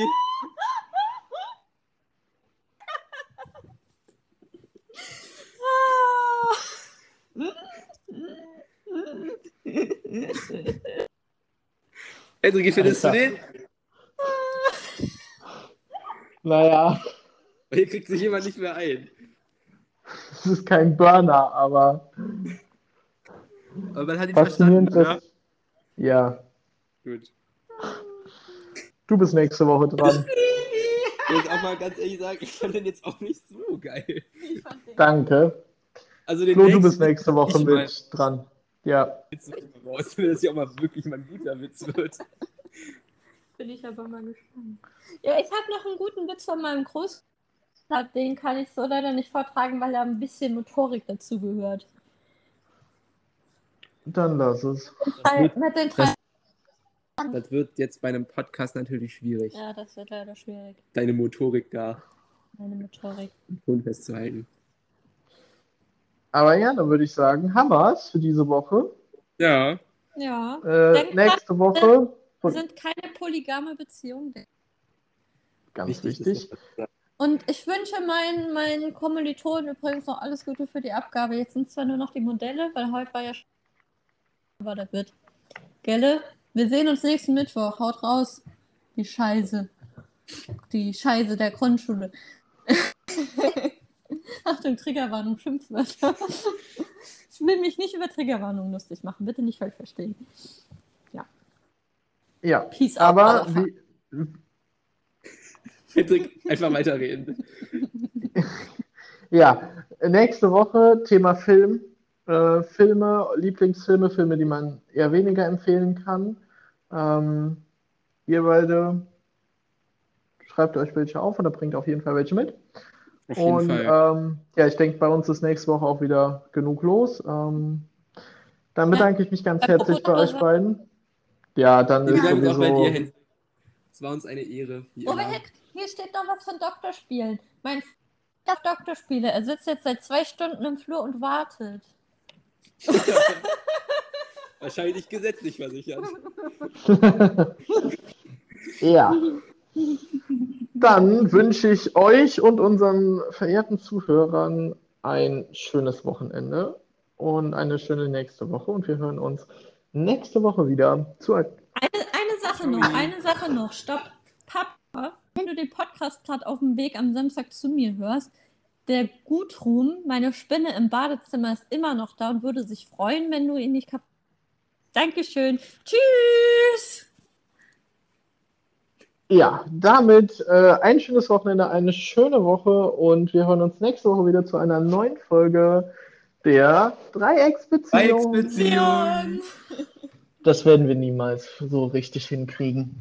Hendrik, wie findest du Alter. den? Naja, Hier kriegt sich jemand nicht mehr ein. es ist kein Burner, aber Aber man hat ihn verstanden? Dass... Ja, Gut. du bist nächste Woche dran. Ich muss auch mal ganz ehrlich sagen, ich fand den jetzt auch nicht so geil. Danke. Also den Flo, du nächsten bist nächste Woche mit dran. Ja, Witz raus, wenn das ja auch mal wirklich mal ein guter Witz wird. Bin ich aber mal gespannt. Ja, ich habe noch einen guten Witz von meinem Großvater. Den kann ich so leider nicht vortragen, weil da ein bisschen Motorik dazu gehört. dann lass es. Das wird, Mit den drei. das wird jetzt bei einem Podcast natürlich schwierig, Ja, das wird leider schwierig. deine Motorik da Meine Motorik. Ton festzuhalten. Aber ja, dann würde ich sagen, Hammers für diese Woche. Ja. Ja. Äh, nächste Woche, Wir sind keine polygame Beziehung. ganz Wichtig wichtig. Und ich wünsche meinen, meinen Kommilitonen übrigens noch alles Gute für die Abgabe. Jetzt sind zwar nur noch die Modelle, weil heute war ja. sch- Aber das wird. Gelle? Wir sehen uns nächsten Mittwoch. Haut raus. Die Scheiße. Die Scheiße der Grundschule. Achtung, Triggerwarnung, Schimpfwörter. Ich will mich nicht über Triggerwarnung lustig machen. Bitte nicht falsch verstehen. Ja, Peace out. aber Motherfucker. wie, Hendrik, einfach weiterreden. ja, nächste Woche Thema Film. Äh, Filme, Lieblingsfilme, Filme, die man eher weniger empfehlen kann. Ähm, ihr beide schreibt euch welche auf oder bringt auf jeden Fall welche mit. Auf jeden Und Fall. ähm, ja, ich denke, bei uns ist nächste Woche auch wieder genug los. Ähm, dann bedanke ich mich ganz herzlich bei euch beiden. Ja, dann Wir ist auch bei dir, sowieso. Es war uns eine Ehre. Oh, hier, hier steht noch was von Doktorspielen. Mein auf Doktorspiele. Er sitzt jetzt seit zwei Stunden im Flur und wartet. Wahrscheinlich gesetzlich versichert. ja. Dann wünsche ich euch und unseren verehrten Zuhörern ein schönes Wochenende und eine schöne nächste Woche. Und wir hören uns nächste Woche wieder zu Eine, eine Sache noch, eine Sache noch. Stopp. Papa, wenn du den Podcast gerade auf dem Weg am Samstag zu mir hörst, der Gutruhm, meine Spinne im Badezimmer, ist immer noch da und würde sich freuen, wenn du ihn nicht kaputt. Dankeschön. Tschüss. Ja, damit äh, ein schönes Wochenende, eine schöne Woche und wir hören uns nächste Woche wieder zu einer neuen Folge der Dreiecksbeziehung. Dreiecksbeziehung. Das werden wir niemals so richtig hinkriegen.